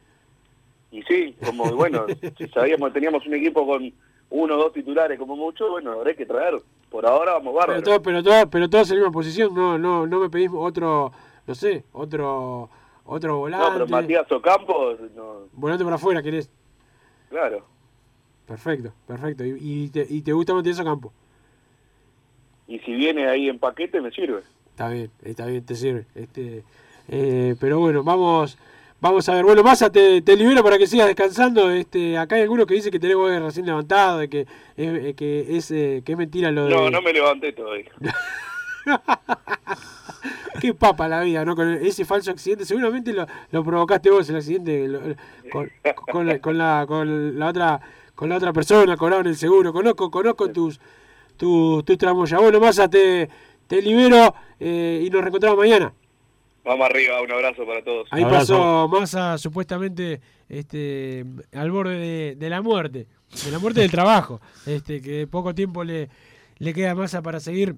Y sí, como bueno, si sabíamos que teníamos un equipo con uno o dos titulares como mucho, bueno, habrá que traer. Por ahora vamos Pero, bárbaro. todo, pero, todo, pero todos en la misma posición, no, no, no me pedís otro, no sé, otro, otro volante. No, pero Matías Ocampo, no, Volante para afuera, querés. claro. Perfecto, perfecto. Y, y te, y te gusta Matías Ocampo. Si viene ahí en paquete, me sirve. Está bien, está bien, te sirve. Este, eh, pero bueno, vamos, vamos a ver. Bueno, Massa, te, te libero para que sigas descansando. Este, acá hay algunos que dicen que tenés vos recién levantado, de que, eh, que es eh, que es mentira lo de. No, no me levanté todavía. Qué papa la vida, ¿no? Con ese falso accidente. Seguramente lo, lo provocaste vos, el accidente, lo- con, con la, con, la, con la otra con la otra persona, cobraron el seguro. Conozco, conozco tus, tus, tus tramoyas. Bueno, Massa, te, te libero eh, y nos reencontramos mañana. Vamos arriba, un abrazo para todos. Ahí Abrazo. pasó Massa supuestamente este, al borde de, de la muerte, de la muerte del trabajo, este, que poco tiempo le, le queda a Massa para seguir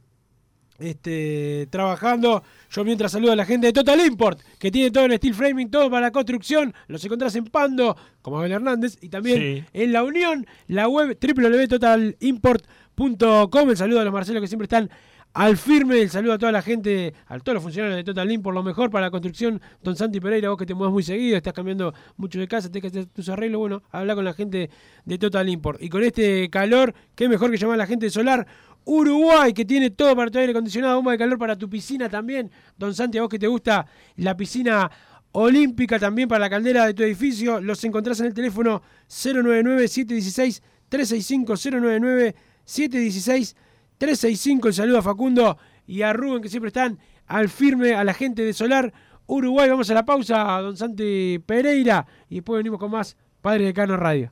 este, trabajando. Yo mientras saludo a la gente de Total Import, que tiene todo en steel framing, todo para la construcción. Los encontrás en Pando, como Abel Hernández, y también Sí. en La Unión, la web www.totalimport.com. El saludo a los Marcelos que siempre están al firme. El saludo a toda la gente, a todos los funcionarios de Total Import, lo mejor para la construcción. Don Santi Pereira, vos que te mueves muy seguido, estás cambiando mucho de casa, tenés que hacer tus arreglos. Bueno, habla con la gente de Total Import. Y con este calor, qué mejor que llamar a la gente de Solar. Uruguay, que tiene todo para tu aire acondicionado, bomba de calor para tu piscina también. Don Santi, a vos que te gusta la piscina olímpica también para la caldera de tu edificio, los encontrás en el teléfono 099-716-365, 099-716-365. El saludo a Facundo y a Rubén, que siempre están al firme, a la gente de Solar Uruguay. Vamos a la pausa, don Santi Pereira, y después venimos con más Padre de Cano Radio.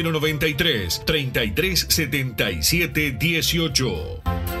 093 33 77 18.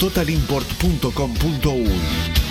www.totalimport.com.uy.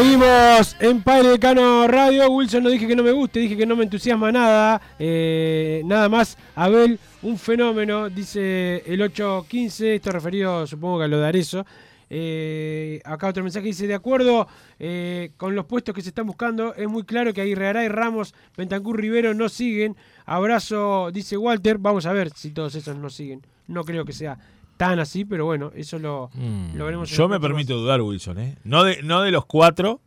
Seguimos en Padre Decano Radio. Wilson no dije que no me guste, dije que no me entusiasma nada. Eh, nada más, Abel, un fenómeno, dice el 815. Esto referido, supongo que a lo de Arezo. Eh, acá otro mensaje dice: De acuerdo eh, con los puestos que se están buscando, es muy claro que Aguirre Ramos, Bentancur Rivero no siguen. Abrazo, dice Walter. Vamos a ver si todos esos no siguen. No creo que sea tan así, pero bueno, eso lo, lo veremos. Mm. Yo me permito dudar, Wilson, ¿eh? No de, no de los cuatro,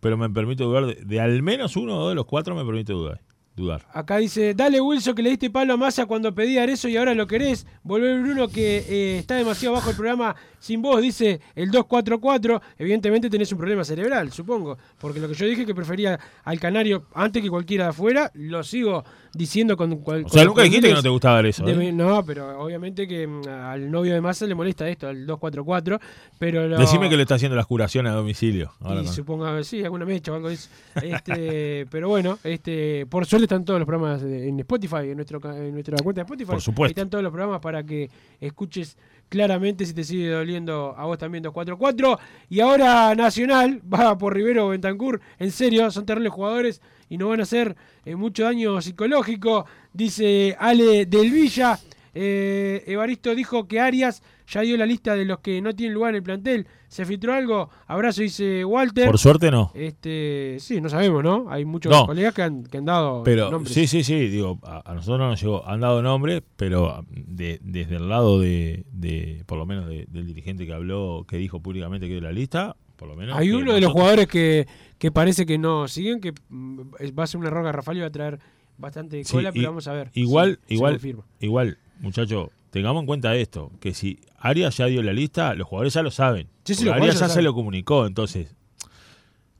pero me permito dudar. De, de al menos uno o dos de los cuatro me permito dudar. Dudar. Acá dice, dale Wilson que le diste palo a Massa cuando pedía eso y ahora lo querés. Volver Bruno que eh, está demasiado bajo el programa sin voz, dice el 244. Evidentemente tenés un problema cerebral, supongo. Porque lo que yo dije que prefería al Canario antes que cualquiera de afuera, lo sigo diciendo con cual, O sea, nunca dijiste que no te gustaba de ¿eh? No, pero obviamente que mm, al novio de Massa le molesta esto, al 244. Pero lo- Decime que le está haciendo las curaciones a domicilio. Ahora y con- supongo sí, alguna mecha o algo de eso. Este, pero bueno, este, por suerte están todos los programas en Spotify, en, nuestro, en nuestra cuenta de Spotify. Por supuesto. Están todos los programas para que escuches claramente si te sigue doliendo a vos también 244. Y ahora Nacional va por Rivero o Bentancur. En serio, son terribles jugadores y no van a hacer eh, mucho daño psicológico. Dice Ale del Villa. Eh, Evaristo dijo que Arias ya dio la lista de los que no tienen lugar en el plantel. ¿Se filtró algo? Abrazo, dice Walter. Por suerte no. Este, sí, no sabemos, ¿no? Hay muchos No. colegas que han, que han dado Pero nombres. sí, sí, sí, digo, a, a nosotros no nos llegó, han dado nombre, pero de- desde el lado de, de por lo menos de- del dirigente que habló, que dijo públicamente que dio la lista, por lo menos. Hay uno de los jugadores que, que parece que no siguen, que mm, va a ser un error garrafal y va a traer bastante Sí, cola, y- pero vamos a ver. Igual, se igual, igual, muchacho, tengamos en cuenta esto, que si Arias ya dio la lista, los jugadores ya lo saben. Sí, Arias ya se lo comunicó, entonces,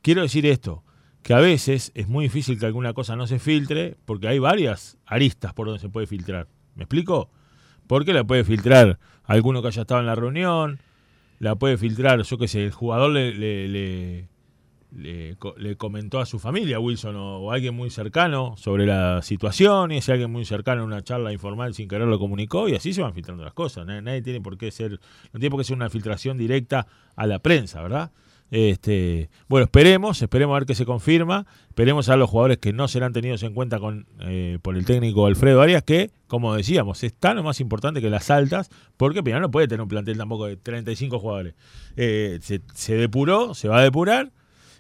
quiero decir esto, que a veces es muy difícil que alguna cosa no se filtre, porque hay varias aristas por donde se puede filtrar. ¿Me explico? Porque la puede filtrar alguno que haya estado en la reunión, la puede filtrar, yo qué sé, el jugador le, le- le- le le comentó a su familia, Wilson, o, alguien muy cercano sobre la situación, y ese alguien muy cercano en una charla informal sin querer lo comunicó, y así se van filtrando las cosas. Nadie, nadie tiene por qué ser, no tiene por qué ser una filtración directa a la prensa, ¿verdad? Este, bueno, esperemos, esperemos a ver qué se confirma, esperemos a los jugadores que no serán tenidos en cuenta con, eh, por el técnico Alfredo Arias, que, como decíamos, es tan o más importante que las altas, porque Peñarol no puede tener un plantel tampoco de 35 jugadores. Eh, se depuró, se va a depurar,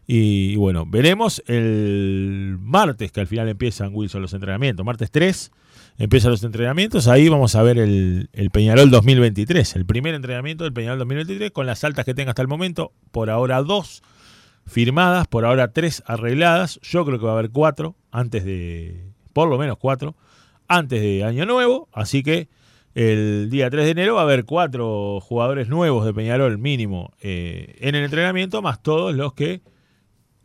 y, bueno, veremos el martes, que al final empiezan Wilson los entrenamientos, martes 3 empiezan los entrenamientos, ahí vamos a ver el, el Peñarol 2023, el primer entrenamiento del Peñarol 2023 con las altas que tenga hasta el momento, por ahora dos firmadas, por ahora tres arregladas, yo creo que va a haber cuatro antes de, por lo menos cuatro, antes de Año Nuevo, así que el día 3 de enero va a haber cuatro jugadores nuevos de Peñarol mínimo eh, en el entrenamiento, más todos los que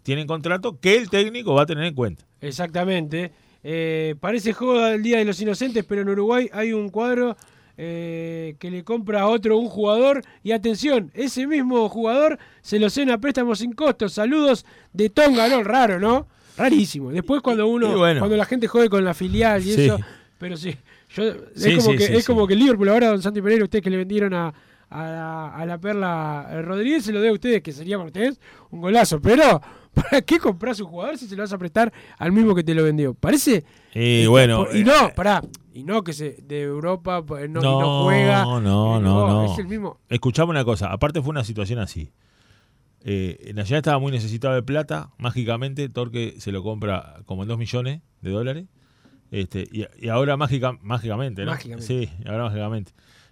tienen contrato que el técnico va a tener en cuenta. Exactamente. Eh, parece joda el Día de los Inocentes, pero en Uruguay hay un cuadro eh, que le compra a otro un jugador. Y atención, ese mismo jugador se lo cena a préstamo sin costo. Saludos de Tonga, ¿no? Raro, ¿no? Rarísimo. Después cuando uno, bueno. cuando la gente jode con la filial y Sí. eso, pero sí. Yo, es como sí, que es como que Liverpool ahora, don Santi Pereira, ustedes que le vendieron a, a la Perla eh, Rodríguez, se lo dé a ustedes, que sería para ustedes un golazo. Pero, ¿para qué comprar un jugador si se lo vas a prestar al mismo que te lo vendió? Parece. Y este, bueno, por- y eh, no, pará. Y no que se de Europa pues, no, y no No, juega. no, eh, no, no. Es el mismo. Escuchame una cosa, aparte fue una situación así. Eh, Nacional estaba muy necesitado de plata, mágicamente Torque se lo compra como en 2 millones de dólares. Este, y, y ahora mágica, mágicamente, ¿no? Mágicamente. Sí, ahora mágicamente.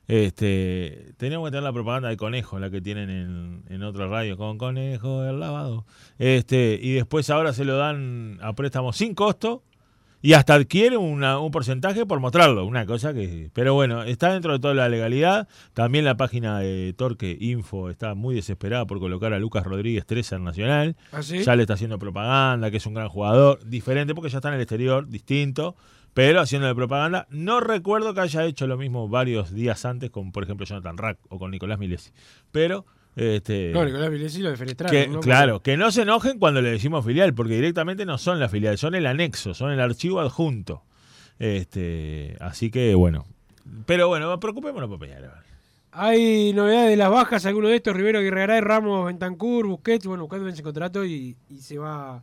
Este, tenemos que tener la propaganda de Conejo, la que tienen en, en otra radio, con Conejo el lavado. Este, y después ahora se lo dan a préstamo sin costo y hasta adquiere una- un porcentaje por mostrarlo, una cosa que... Pero bueno, está dentro de toda la legalidad. También la página de Torque Info está muy desesperada por colocar a Lucas Rodríguez 3 en Nacional. ¿Ah, sí? Ya le está haciendo propaganda, que es un gran jugador, diferente porque ya está en el exterior, distinto, pero haciéndole propaganda. No recuerdo que haya hecho lo mismo varios días antes con, por ejemplo, Jonathan Rack o con Nicolás Milesi. Pero... Este, No, Nicolás Vilesi lo que, ¿no? claro, que no se enojen cuando le decimos filial, porque directamente no son la filial, son el anexo, son el archivo adjunto. Este, así que bueno. Pero bueno, preocupémonos por Peñarol. Hay novedades de las bajas, alguno de estos, Rivero Guerrero, Ramos, Bentancur, Busquets, bueno, Busquets vence contrato y, y se va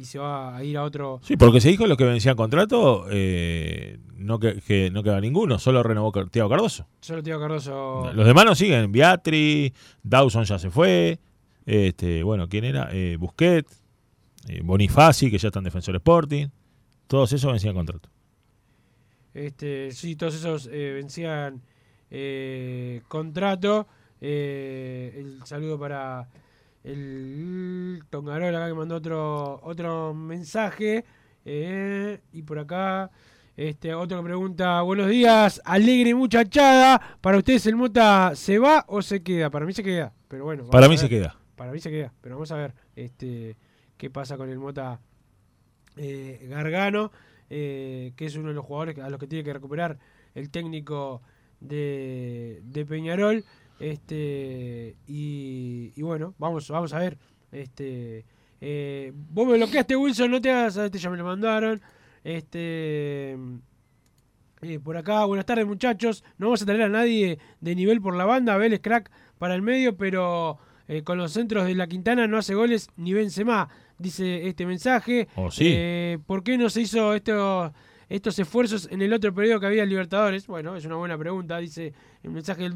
y se va a ir a otro. Sí, porque se dijo los que vencían contrato, eh, no que, que no queda ninguno, solo renovó Thiago Cardoso. Solo Tío Cardoso. Los demás no siguen, Beatri, Dawson ya se fue, este, bueno, ¿quién era? Eh, Busquets, eh, Bonifaci, que ya está en Defensor Sporting, todos esos vencían contrato. Este, sí, todos esos eh, vencían contrato. El saludo para el Tongarol acá que mandó otro otro mensaje. Eh, y por acá, este otro que pregunta, buenos días, alegre muchachada. ¿Para ustedes el Mota se va o se queda? Para mí se queda, pero bueno. Para mí se queda. Para mí se queda, pero vamos a ver este qué pasa con el Mota eh, Gargano, eh, que es uno de los jugadores a los que tiene que recuperar el técnico de, de Peñarol. Este y, y bueno, vamos, vamos a ver. Este eh, vos me bloqueaste, Wilson, no te hagas, este ya me lo mandaron. Este eh, por acá, buenas tardes muchachos. No vamos a traer a nadie de nivel por la banda. Vélez crack para el medio, pero eh, con los centros de la Quintana no hace goles ni Benzema, dice este mensaje. Oh, sí. Eh, ¿Por qué no se hizo esto, estos esfuerzos en el otro periodo que había Libertadores? Bueno, es una buena pregunta, dice el mensaje del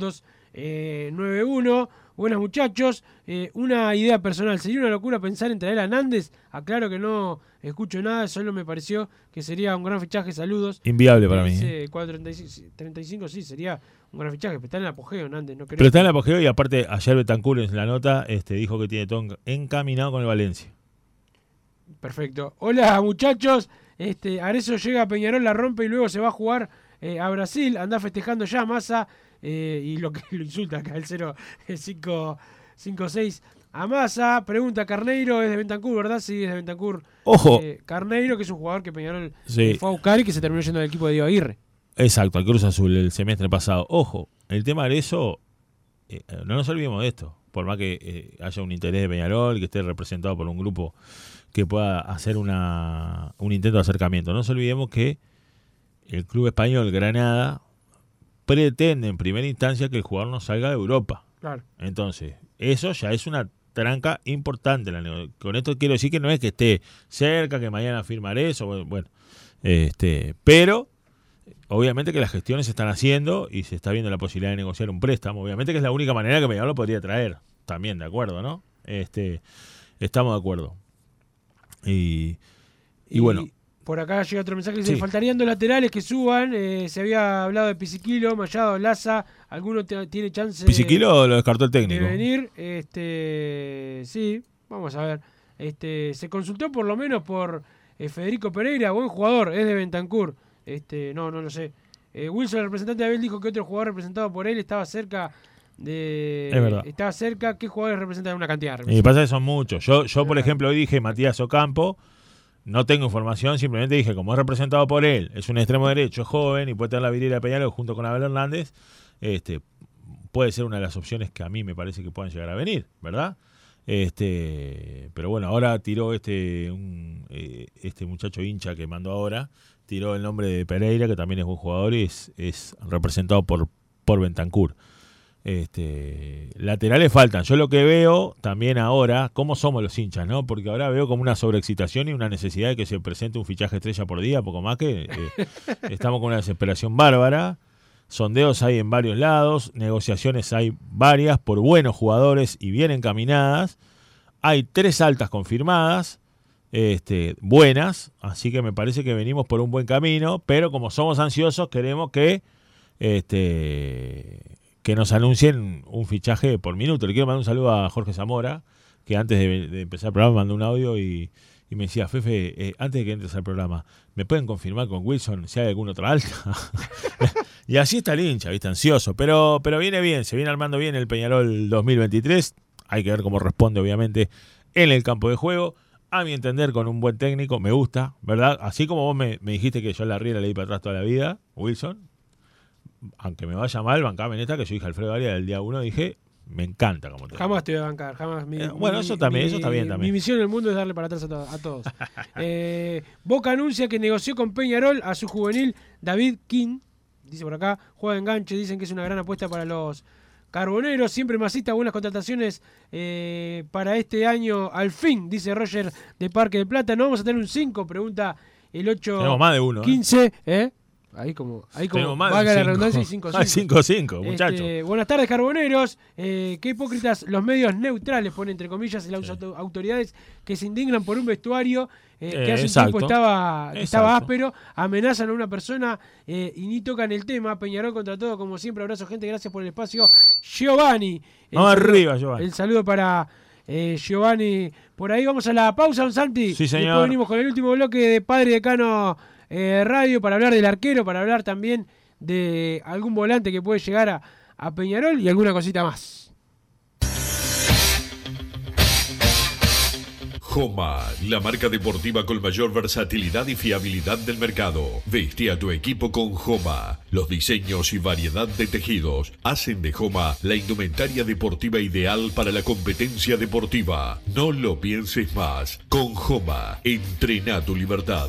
291. Buenas muchachos, Eh, una idea personal, ¿sería una locura pensar en traer a Nández? Aclaro que no escucho nada, solo me pareció que sería un gran fichaje, saludos. Inviable para mí, Dice 435, 35 sí, sería un gran fichaje, pero está en el apogeo Nández, no creo. Pero está en el apogeo y aparte ayer Betancur en la nota este, dijo que tiene todo en- encaminado con el Valencia. Perfecto. Hola muchachos, este Arezo llega a Peñarol, la rompe y luego se va a jugar eh, a Brasil, anda festejando ya Massa eh, y lo que lo insulta acá el 0 el 5 5-6 a Massa, pregunta Carneiro, es de Bentancur, ¿verdad? Sí, es de Bentancur. Ojo. Eh, Carneiro, que es un jugador que Peñarol Sí. fue a buscar y que se terminó yendo del equipo de Diego Aguirre. Exacto, al Cruz Azul el semestre pasado. Ojo, el tema de eso, eh, no nos olvidemos de esto. Por más que eh, haya un interés de Peñarol, que esté representado por un grupo que pueda hacer una, un intento de acercamiento. No nos olvidemos que el club español Granada pretende en primera instancia que el jugador no salga de Europa. Claro. Entonces, eso ya es una tranca importante. Con esto quiero decir que no es que esté cerca, que mañana firmaré eso, bueno, este, pero obviamente que las gestiones se están haciendo y se está viendo la posibilidad de negociar un préstamo. Obviamente que es la única manera que Peñarol lo podría traer. También, de acuerdo, ¿no? Este, estamos de acuerdo. Y, y bueno, Por acá llega otro mensaje que dice, Sí. faltarían dos laterales que suban, eh, se había hablado de Pisiquilo, Mayado, Laza, alguno tiene chance Pisiquilo lo descartó el de técnico. venir, este sí, vamos a ver. Este se consultó por lo menos por eh, Federico Pereira, buen jugador, es de Bentancur. Este, no, no lo sé. Eh, Wilson, el representante de Abel, dijo que otro jugador representado por él estaba cerca de Es verdad. estaba cerca, ¿qué jugadores representan una cantidad? Y pasa que son muchos. Yo, yo por ejemplo, hoy dije Matías Ocampo. No tengo información, simplemente dije, como es representado por él, es un extremo derecho, es joven y puede tener la vidriera de Peñarol junto con Abel Hernández, este, puede ser una de las opciones que a mí me parece que puedan llegar a venir, ¿verdad? Este, pero bueno, ahora tiró este, un, eh, este muchacho hincha que mandó ahora, tiró el nombre de Pereira, que también es buen jugador y es, es representado por, por Bentancur. Este, laterales faltan. Yo lo que veo también ahora, cómo somos los hinchas, ¿no? Porque ahora veo como una sobreexcitación y una necesidad de que se presente un fichaje estrella por día, poco más que eh, estamos con una desesperación bárbara. Sondeos hay en varios lados, negociaciones hay varias por buenos jugadores y bien encaminadas. Hay tres altas confirmadas, este, buenas, así que me parece que venimos por un buen camino, pero como somos ansiosos queremos que este, que nos anuncien un fichaje por minuto. Le quiero mandar un saludo a Jorge Zamora, que antes de, empezar el programa mandó un audio y, y me decía, Fefe, eh, antes de que entres al programa, ¿me pueden confirmar con Wilson si hay alguna otra alta? y así está el hincha, ¿viste? Ansioso. Pero, pero viene bien, se viene armando bien el Peñarol 2023. Hay que ver cómo responde, obviamente, en el campo de juego. A mi entender, con un buen técnico, me gusta, ¿verdad? Así como vos me, me dijiste que yo la riera le di para atrás toda la vida, Wilson, aunque me vaya mal, bancame en esta, que yo dije Alfredo Arias del día uno, dije, me encanta como te Jamás te voy a bancar, jamás. Mi- Eh, bueno, mi- eso también, mi- eso está bien también. Mi misión en el mundo es darle para atrás a, to- a todos. Eh, Boca anuncia que negoció con Peñarol a su juvenil David King. Dice por acá, juega de enganche, dicen que es una gran apuesta para los carboneros. Siempre masista, buenas contrataciones eh, para este año al fin, dice Roger de Parque de Plata. ¿No vamos a tener un 5? Pregunta el 8. Tenemos más de uno, ¿eh? 15, ¿eh? Ahí como, ahí como más de valga la redundancia y 5 Hay cinco, cinco, muchachos. Este, buenas tardes, carboneros. Eh, qué hipócritas los medios neutrales, pone entre comillas, las auto- autoridades que se indignan por un vestuario eh, que Eh, hace exacto. un tiempo estaba, estaba áspero, amenazan a una persona y ni tocan el tema. Peñarol contra todo, como siempre. Abrazo, gente. Gracias por el espacio. Giovanni. Vamos saludo- arriba, Giovanni. El saludo para eh, Giovanni. Por ahí vamos a la pausa, don Santi. Sí, señor. Después venimos con el último bloque de Padre Decano eh, Radio para hablar del arquero, para hablar también de algún volante que puede llegar a, a Peñarol y alguna cosita más. Joma, la marca deportiva con mayor versatilidad y fiabilidad del mercado. Veste a tu equipo con Joma. Los diseños y variedad de tejidos hacen de Joma la indumentaria deportiva ideal para la competencia deportiva. No lo pienses más. Con Joma, entrena tu libertad.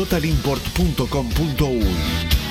www.totalimport.com.uy.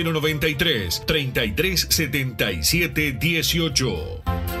093 33 77 18.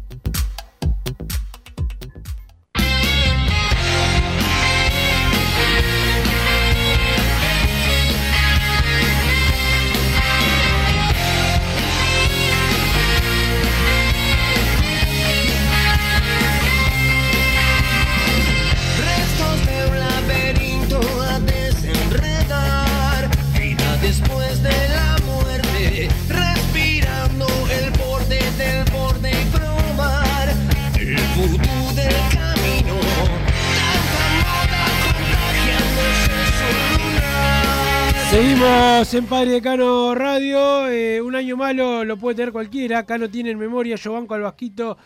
Seguimos en Padre Decano Radio. eh, un año malo lo puede tener cualquiera. Acá no tiene en memoria. Yo banco al Vasquito.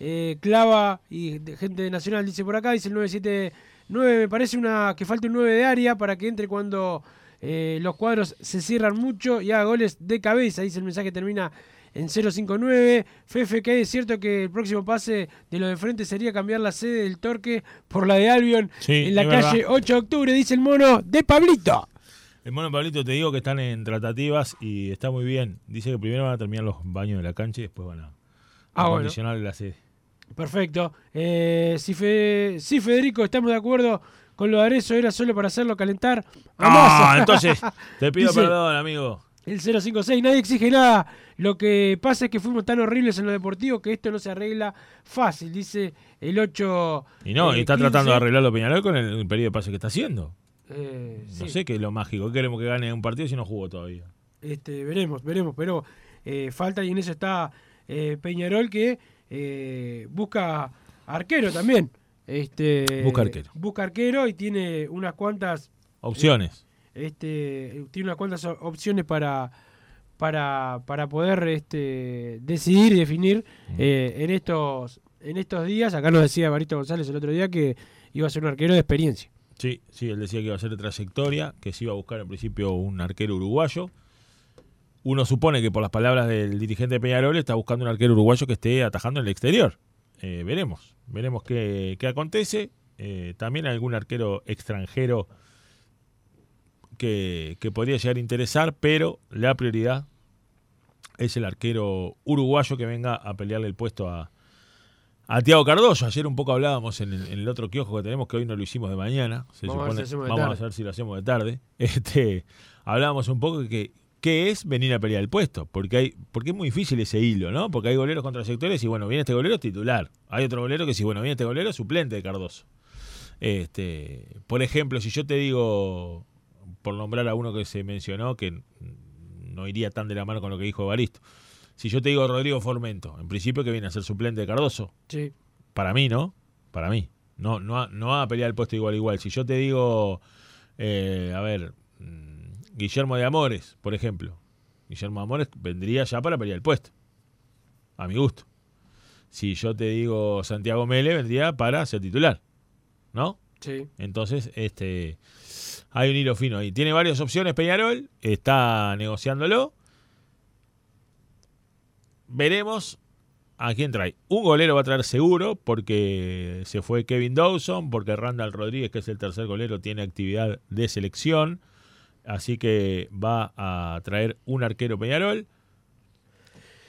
eh, clava y de- gente de Nacional dice por acá. Dice el 979. Me parece una que falta un 9 de área para que entre cuando eh, los cuadros se cierran mucho y haga goles de cabeza. Dice el mensaje termina en 059. Fefe, que es cierto que el próximo pase de lo de frente sería cambiar la sede del Torque por la de Albion Sí, en la calle verdad. 8 de octubre. Dice el mono de Pablito. El mono Pablito te digo que están en tratativas y está muy bien. Dice que primero van a terminar los baños de la cancha y después van a Ah, bueno. acondicionar la sede. Perfecto. Eh, si, Fe- sí, Federico, estamos de acuerdo con lo de Arezo, era solo para hacerlo calentar. Ah, entonces te pido Dice perdón, amigo. El 056, nadie exige nada. Lo que pasa es que fuimos tan horribles en lo deportivo que esto no se arregla fácil, dice el 8. Y no, eh, y está 15. tratando de arreglarlo Peñarol con el, el periodo de pase que está haciendo. Eh, No sí. sé qué es lo mágico. Queremos que gane un partido si no jugó todavía. Este, veremos, veremos, pero eh, falta y en eso está eh, Peñarol que busca arquero también. Este, Busca arquero. Busca arquero y tiene unas cuantas Opciones. Este, tiene unas cuantas opciones para, para, para poder este, decidir y definir eh, en, estos, en estos días. Acá nos decía Barito González el otro día que iba a ser un arquero de experiencia. Sí, sí, él decía que iba a ser de trayectoria, que se iba a buscar en principio un arquero uruguayo. Uno supone que por las palabras del dirigente Peñarol está buscando un arquero uruguayo que esté atajando en el exterior. Eh, veremos, veremos qué, qué acontece. Eh, también algún arquero extranjero que, que podría llegar a interesar, pero la prioridad es el arquero uruguayo que venga a pelearle el puesto a, a Tiago Cardoso. Ayer un poco hablábamos en el, en el otro kiosco que tenemos, que hoy no lo hicimos de mañana. Se Vamos a ver si supone- hacemos de vamos a ver si lo hacemos de tarde. Este, hablábamos un poco de que qué es venir a pelear el puesto, porque hay, porque es muy difícil ese hilo, ¿no? Porque hay goleros con trayectorias y bueno, viene este golero titular. Hay otro golero que si bueno, viene este golero suplente de Cardoso. Este, por ejemplo, si yo te digo, por nombrar a uno que se mencionó, que no iría tan de la mano con lo que dijo Baristo. Si yo te digo Rodrigo Formento, en principio que viene a ser suplente de Cardoso, Sí. para mí, ¿no? Para mí. No, no, no va a pelear el puesto igual igual. Si yo te digo, eh, a ver, mm, Guillermo de Amores, por ejemplo. Guillermo de Amores vendría ya para pelear el puesto. A mi gusto. Si yo te digo Santiago Mele, vendría para ser titular. ¿No? Sí. Entonces, este hay un hilo fino ahí. Tiene varias opciones Peñarol, está negociándolo. Veremos a quién trae. Un golero va a traer seguro porque se fue Kevin Dawson, porque Randall Rodríguez, que es el tercer golero, tiene actividad de selección. Así que va a traer un arquero Peñarol.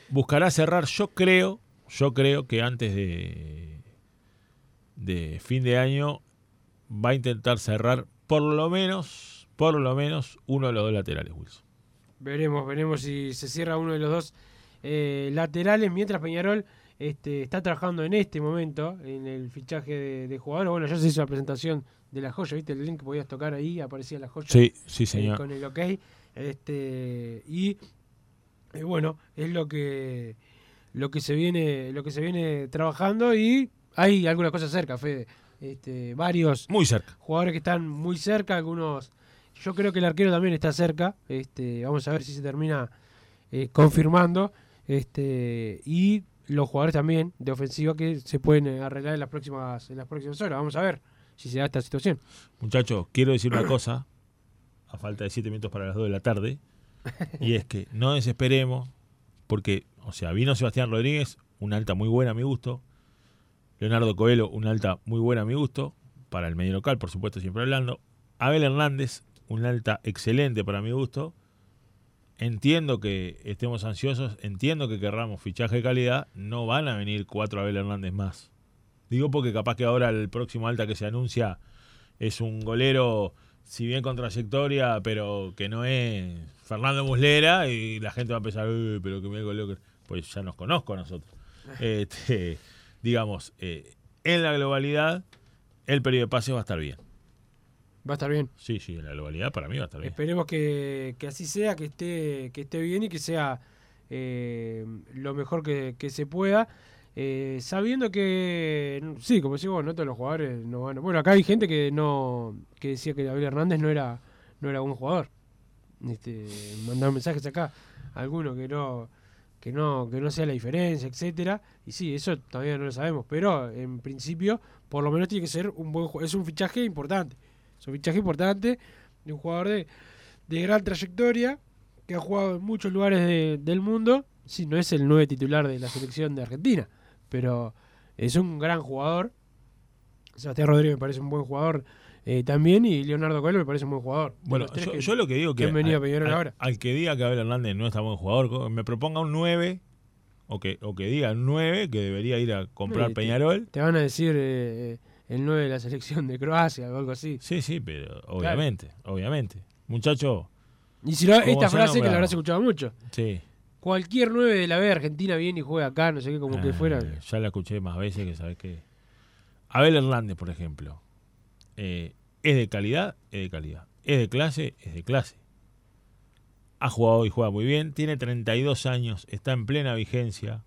Buscará cerrar, yo creo, yo creo que antes de, de fin de año va a intentar cerrar por lo menos, por lo menos uno de los dos laterales, Wilson. Veremos, veremos si se cierra uno de los dos eh, laterales, mientras Peñarol este, está trabajando en este momento en el fichaje de, de jugadores. Bueno, ya se hizo la presentación de la joya, ¿viste? El link que podías tocar ahí, aparecía la joya. Sí, sí, eh, señor. con el ok. Este, y eh, bueno, es lo que lo que se viene lo que se viene trabajando y hay algunas cosas cerca, Fede. Este, varios Muy cerca. jugadores que están muy cerca, algunos. Yo creo que el arquero también está cerca. Este, vamos a ver si se termina eh, confirmando. Este, y los jugadores también de ofensiva que se pueden eh, arreglar en las próximas en las próximas horas. Vamos a ver si se da esta situación. Muchachos, quiero decir una cosa, a falta de siete minutos para las 2 de la tarde, y es que no desesperemos, porque, o sea, vino Sebastián Rodríguez, una alta muy buena a mi gusto, Leonardo Coelho, una alta muy buena a mi gusto, para el medio local, por supuesto, siempre hablando, Abel Hernández, una alta excelente para mi gusto, entiendo que estemos ansiosos, entiendo que querramos fichaje de calidad, no van a venir cuatro Abel Hernández más. Digo porque capaz que ahora el próximo alta que se anuncia es un golero, si bien con trayectoria, pero que no es Fernando Muslera y la gente va a "Eh, pero que me goleo que-". Pues ya nos conozco a nosotros. Este, digamos, eh, en la globalidad, el periodo de pase va a estar bien. Va a estar bien. Sí, sí, en la globalidad para mí va a estar bien. Esperemos que, que así sea, que esté, que esté bien y que sea eh, lo mejor que, que se pueda. eh, sabiendo que, sí, como decimos, no todos los jugadores no van Bueno, acá hay gente que no que decía que David Hernández no era no era buen jugador. Este, mandaron mensajes acá, algunos que no que no que no sea la diferencia, etcétera Y sí, eso todavía no lo sabemos, pero en principio, por lo menos tiene que ser un buen es un fichaje importante. Es un fichaje importante de un jugador de, de gran trayectoria, que ha jugado en muchos lugares de- del mundo. Sí, no es el nueve titular de la selección de Argentina, pero es un gran jugador. Sebastián Rodríguez me parece un buen jugador eh, también, y Leonardo Coelho me parece un buen jugador. Bueno, yo, que- yo lo que digo que, que al, al- ahora. al que diga que Abel Hernández no está buen jugador, me proponga un 9 o que, o que diga un 9 que debería ir a comprar Eh, te- Peñarol. Te van a decir eh, el 9 de la selección de Croacia o algo así. Sí, sí, pero obviamente, obviamente. Muchacho, Y si no, ¿Cómo esta se frase que la habrás escuchado mucho. sí. Cualquier 9 de la B de Argentina viene y juega acá, no sé qué, como que Eh, fuera. Ya la escuché más veces que sabes que. Abel Hernández, por ejemplo, eh, es de calidad, es de calidad. Es de clase, es de clase. Ha jugado y juega muy bien. Tiene 32 años, está en plena vigencia.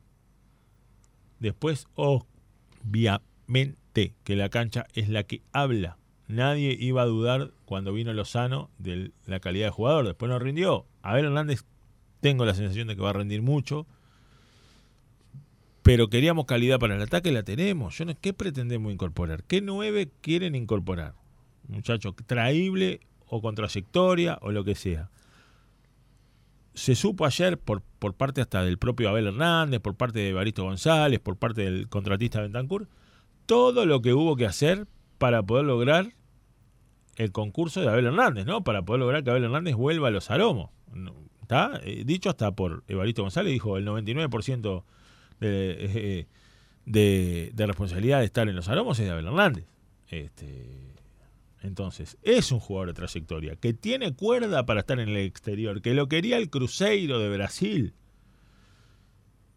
Después, obviamente, que la cancha es la que habla. nadie iba a dudar cuando vino Lozano de la calidad de jugador. Después no rindió. Abel Hernández, tengo la sensación de que va a rendir mucho. Pero queríamos calidad para el ataque, la tenemos. Yo no, ¿Qué pretendemos incorporar? ¿Qué nueve quieren incorporar? Muchacho, traíble o con trayectoria o lo que sea. Se supo ayer por, por parte hasta del propio Abel Hernández, por parte de Baristo González, por parte del contratista Bentancur, todo lo que hubo que hacer para poder lograr el concurso de Abel Hernández, ¿no? Para poder lograr que Abel Hernández vuelva a los aromos. ¿Está? Eh, dicho hasta por Evaristo González, dijo el 99% de, eh, de, de, responsabilidad de estar en los aromos es de Abel Hernández. Este, entonces, es un jugador de trayectoria, que tiene cuerda para estar en el exterior, que lo quería el Cruzeiro de Brasil,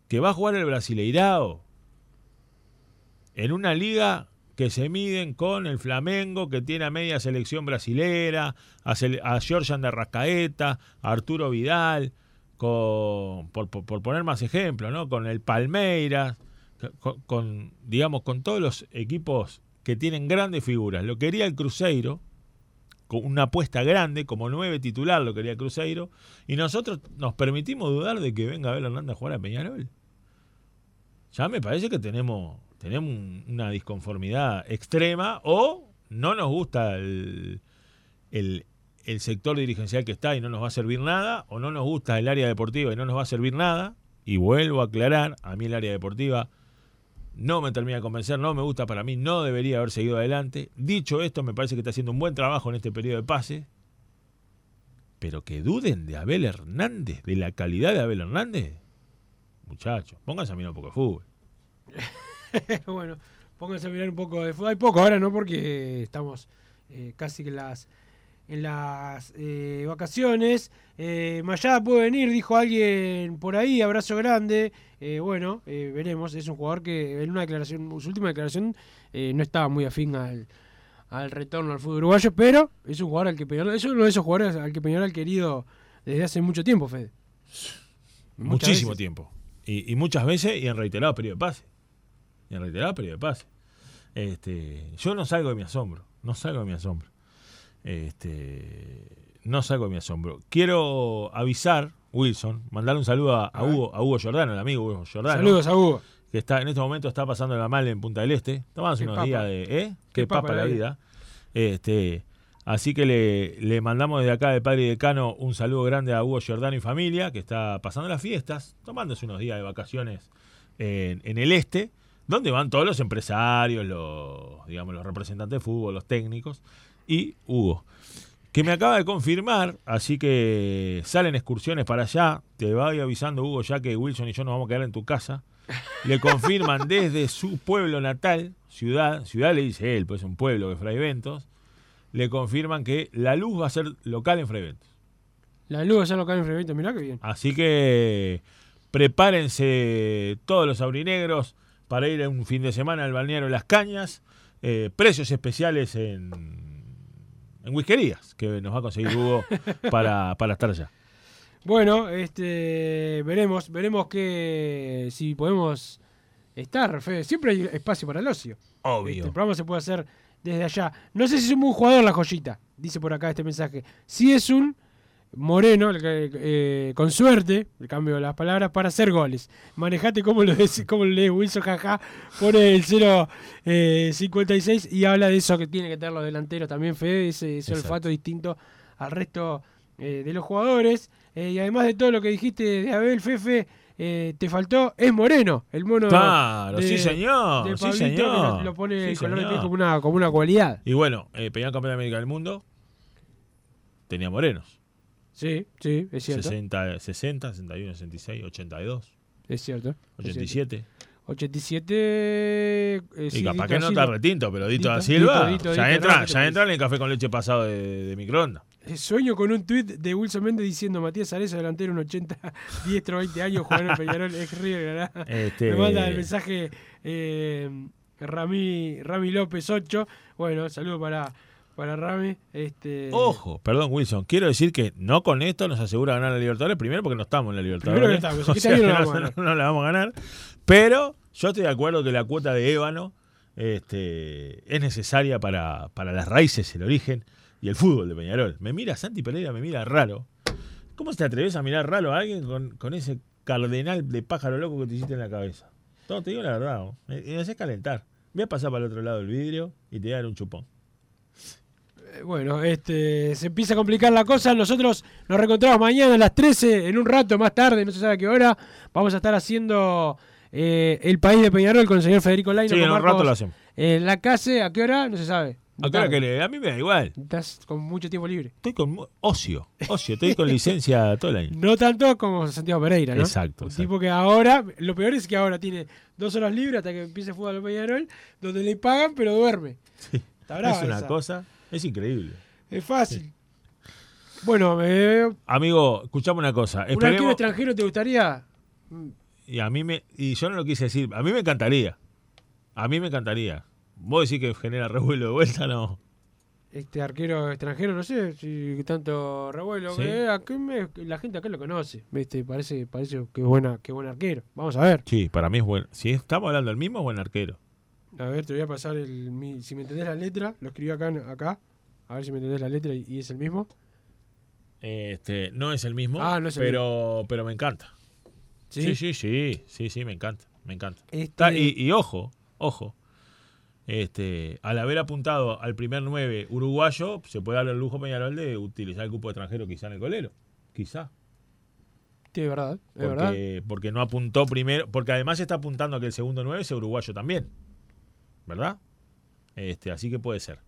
que va a jugar el Brasileirao, en una liga que se miden con el Flamengo, que tiene a media selección brasilera, a, Georgian de Rascaeta, a Arturo Vidal, por, poner más ejemplos, ¿no? con el Palmeiras, con, con, digamos, con todos los equipos que tienen grandes figuras. Lo quería el Cruzeiro, con una apuesta grande, como nueve titular lo quería el Cruzeiro, y nosotros nos permitimos dudar de que venga Abel Hernández a jugar a Peñarol. Ya me parece que tenemos tenemos una disconformidad extrema o no nos gusta el, el, sector dirigencial que está y no nos va a servir nada, o no nos gusta el área deportiva y no nos va a servir nada. Y vuelvo a aclarar, a mí el área deportiva no me termina de convencer, no me gusta para mí, no debería haber seguido adelante. Dicho esto, me parece que está haciendo un buen trabajo en este periodo de pase. Pero que duden de Abel Hernández, de la calidad de Abel Hernández. Muchachos, pónganse a mirar un poco de fútbol. bueno, pónganse a mirar un poco de fútbol. Hay poco ahora, ¿no? Porque estamos eh, casi en las en las eh, vacaciones. Eh, Mayada puede venir, dijo alguien por ahí, abrazo grande. Eh, bueno, eh, veremos. Es un jugador que en una declaración, su última declaración, eh, no estaba muy afín al, al, retorno al fútbol uruguayo, pero es un jugador al que Peñarol, es uno de esos jugadores al que Peñarol ha querido desde hace mucho tiempo, Fede. Muchas Muchísimo veces. tiempo. Y, y, muchas veces y en reiterado periodo de pase. Y en reiterado periodo de pase. Este, yo no salgo de mi asombro. No salgo de mi asombro. Este, no salgo de mi asombro. Quiero avisar, Wilson, mandarle un saludo a, a, Hugo, a Hugo Giordano, el amigo Hugo Giordano. Saludos a Hugo. Que está en este momento está pasando la mal en Punta del Este. Tomamos unos papa. días de. ¿eh? Qué, Qué papa, papa, la vida. vida. Este, así que le, le, mandamos desde acá de Padre y Decano un saludo grande a Hugo Giordano y familia, que está pasando las fiestas, tomándose unos días de vacaciones en, en el este donde van todos los empresarios, los, digamos, los representantes de fútbol, los técnicos, y Hugo, que me acaba de confirmar, así que salen excursiones para allá, te voy avisando Hugo ya que Wilson y yo nos vamos a quedar en tu casa, le confirman desde su pueblo natal, ciudad, ciudad le dice él, pues es un pueblo de Fray Ventos, le confirman que la luz va a ser local en Fray Ventos. La luz va a ser local en Fray Ventos, mirá que bien. Así que prepárense todos los aurinegros, para ir un fin de semana al balneario Las Cañas. Eh, precios especiales en, en whiskerías que nos va a conseguir Hugo para, para estar allá. Bueno, este veremos, veremos que si podemos estar, Fede. Siempre hay espacio para el ocio. Obvio. Este, el programa se puede hacer desde allá. No sé si es un buen jugador la joyita, dice por acá este mensaje. Si es un Moreno, eh, con suerte, el cambio de las palabras, para hacer goles. Manejate como lo, como lo lee Wilson Jaja, pone el 0.56 eh, y habla de eso que tiene que tener los delanteros también, Fede, ese, ese olfato distinto al resto eh, de los jugadores. Eh, y además de todo lo que dijiste de Abel Fefe, te faltó, es Moreno, el mono. Claro, de, sí señor, de sí señor. Lo, lo pone sí el color de señor. piel como una, como una cualidad. Y bueno, eh, campeón de América del Mundo tenía morenos. Sí, sí, es cierto. 60, 60 61, 66, 82. Es cierto. 87. Es cierto. 87. Eh, y sí, capaz Dito que no está retinto, pero Dito, Dito, da Silva Dito, ya, entra, ya entra en el café con leche pasado de, de microondas. Eh, Sueño con un tuit de Wilson Méndez diciendo Matías Arezo, delantero, un 80, diestro, 20 años, jugador en Peñarol, ex River. Este- Me manda el mensaje eh, Rami, Rami López 8. Bueno, saludo para, para Rami. Este, Ojo, perdón Wilson, quiero decir que no con esto nos asegura ganar la Libertadores, primero porque no estamos en la Libertadores. Primero que estamos, o sea año no que la vamos a no, ganar. no la vamos a ganar, pero yo estoy de acuerdo que la cuota de Ébano este, es necesaria para, para las raíces, el origen y el fútbol de Peñarol. Me mira Santi Pereira, me mira raro. ¿Cómo te atreves a mirar raro a alguien con, con ese cardenal de pájaro loco que te hiciste en la cabeza? Todo, te digo la verdad, ¿no? me, me haces calentar. Voy a pasar para el otro lado del vidrio y te voy a dar un chupón. Eh, Bueno, este, se empieza a complicar la cosa. Nosotros nos reencontramos mañana a las 13, en un rato más tarde, no se sabe a qué hora. Vamos a estar haciendo eh, El País de Peñarol con el señor Federico Laino. Sí, con en un rato lo hacemos. En la casa, ¿a qué hora? No se sabe. ¿A qué hora querés? A mí me da igual. Estás con mucho tiempo libre. Estoy con ocio, ocio, estoy con licencia todo el año. No tanto como Santiago Pereira, ¿no? Exacto, Un exacto. tipo que ahora, lo peor es que ahora tiene dos horas libres hasta que empiece el fútbol de Peñarol, donde le pagan pero duerme. Está brava es una esa. cosa, es increíble. Es fácil. Bueno, eh, un Amigo, escuchame una cosa. arquero Esperemos, extranjero te gustaría. y a mí me, y yo no lo quise decir, a mí me encantaría. A mí me encantaría. Vos decís que genera revuelo de vuelta, no. Este arquero extranjero, no sé si tanto revuelo. Sí. eh, aquí me- la gente acá lo conoce. ¿viste? Parece, parece que es buena, que buen arquero. Vamos a ver. Sí, para mí es bueno. Si estamos hablando del mismo, es buen arquero. A ver, te voy a pasar el. mi- si me entendés la letra, lo escribí acá, acá. A ver si me entendés la letra y, y es el mismo. Este, no es el mismo, Ah, no es el pero, pero me encanta. ¿Sí? Sí, sí, sí, sí, sí, me encanta, me encanta. Este- Está- y, y ojo, ojo, este, al haber apuntado al primer 9 uruguayo, se puede dar el lujo Peñarol de utilizar el cupo extranjero quizá en el golero. Quizá. Sí, es verdad. Es verdad. Porque, no apuntó primero, porque además está apuntando a que el segundo 9 sea uruguayo también. ¿Verdad? Este, así que puede ser.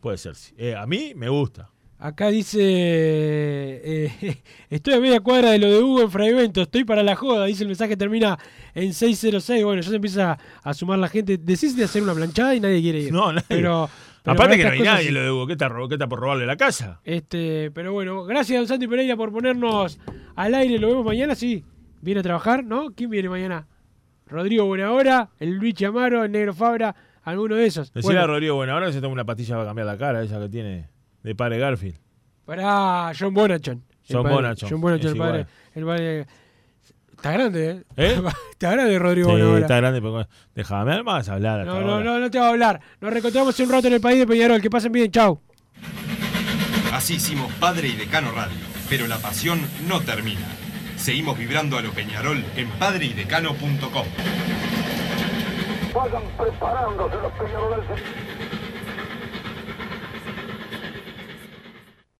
Puede ser. sí. Eh, a mí me gusta. Acá dice, eh, estoy a media cuadra de lo de Hugo en Fraivento, estoy para la joda, dice el mensaje termina en 606, bueno, ya se empieza a sumar la gente, decís de hacer una planchada y nadie quiere ir. No, nadie. Pero, pero Aparte que no hay nadie sí. lo de Hugo. ¿Qué está, ro- qué está por robarle la casa? Este, pero bueno, gracias don Santi Pereira por ponernos al aire, lo vemos mañana, sí, viene a trabajar, ¿no? ¿Quién viene mañana? Rodrigo Buenahora, el Luis Amaro, el Negro Fabra, alguno de esos. Decirle Bueno, a Rodrigo, bueno, ahora que se toma una pastilla va a cambiar la cara, esa que tiene de padre Garfield. Para John Bonachon. John padre- Bonachon, John Bonachon, el padre, igual. el padre- Está grande, ¿eh? ¿Eh? Está grande Rodrigo Sí, está grande, pero déjame, me hagas hablar. No, no, no, no te va a hablar. Nos reencontramos en un rato en el país de Peñarol. Que pasen bien, chau. Así hicimos Padre y Decano Radio, pero la pasión no termina. Seguimos vibrando a lo Peñarol en padreidecano.com. Vayan preparándose los peñaroles.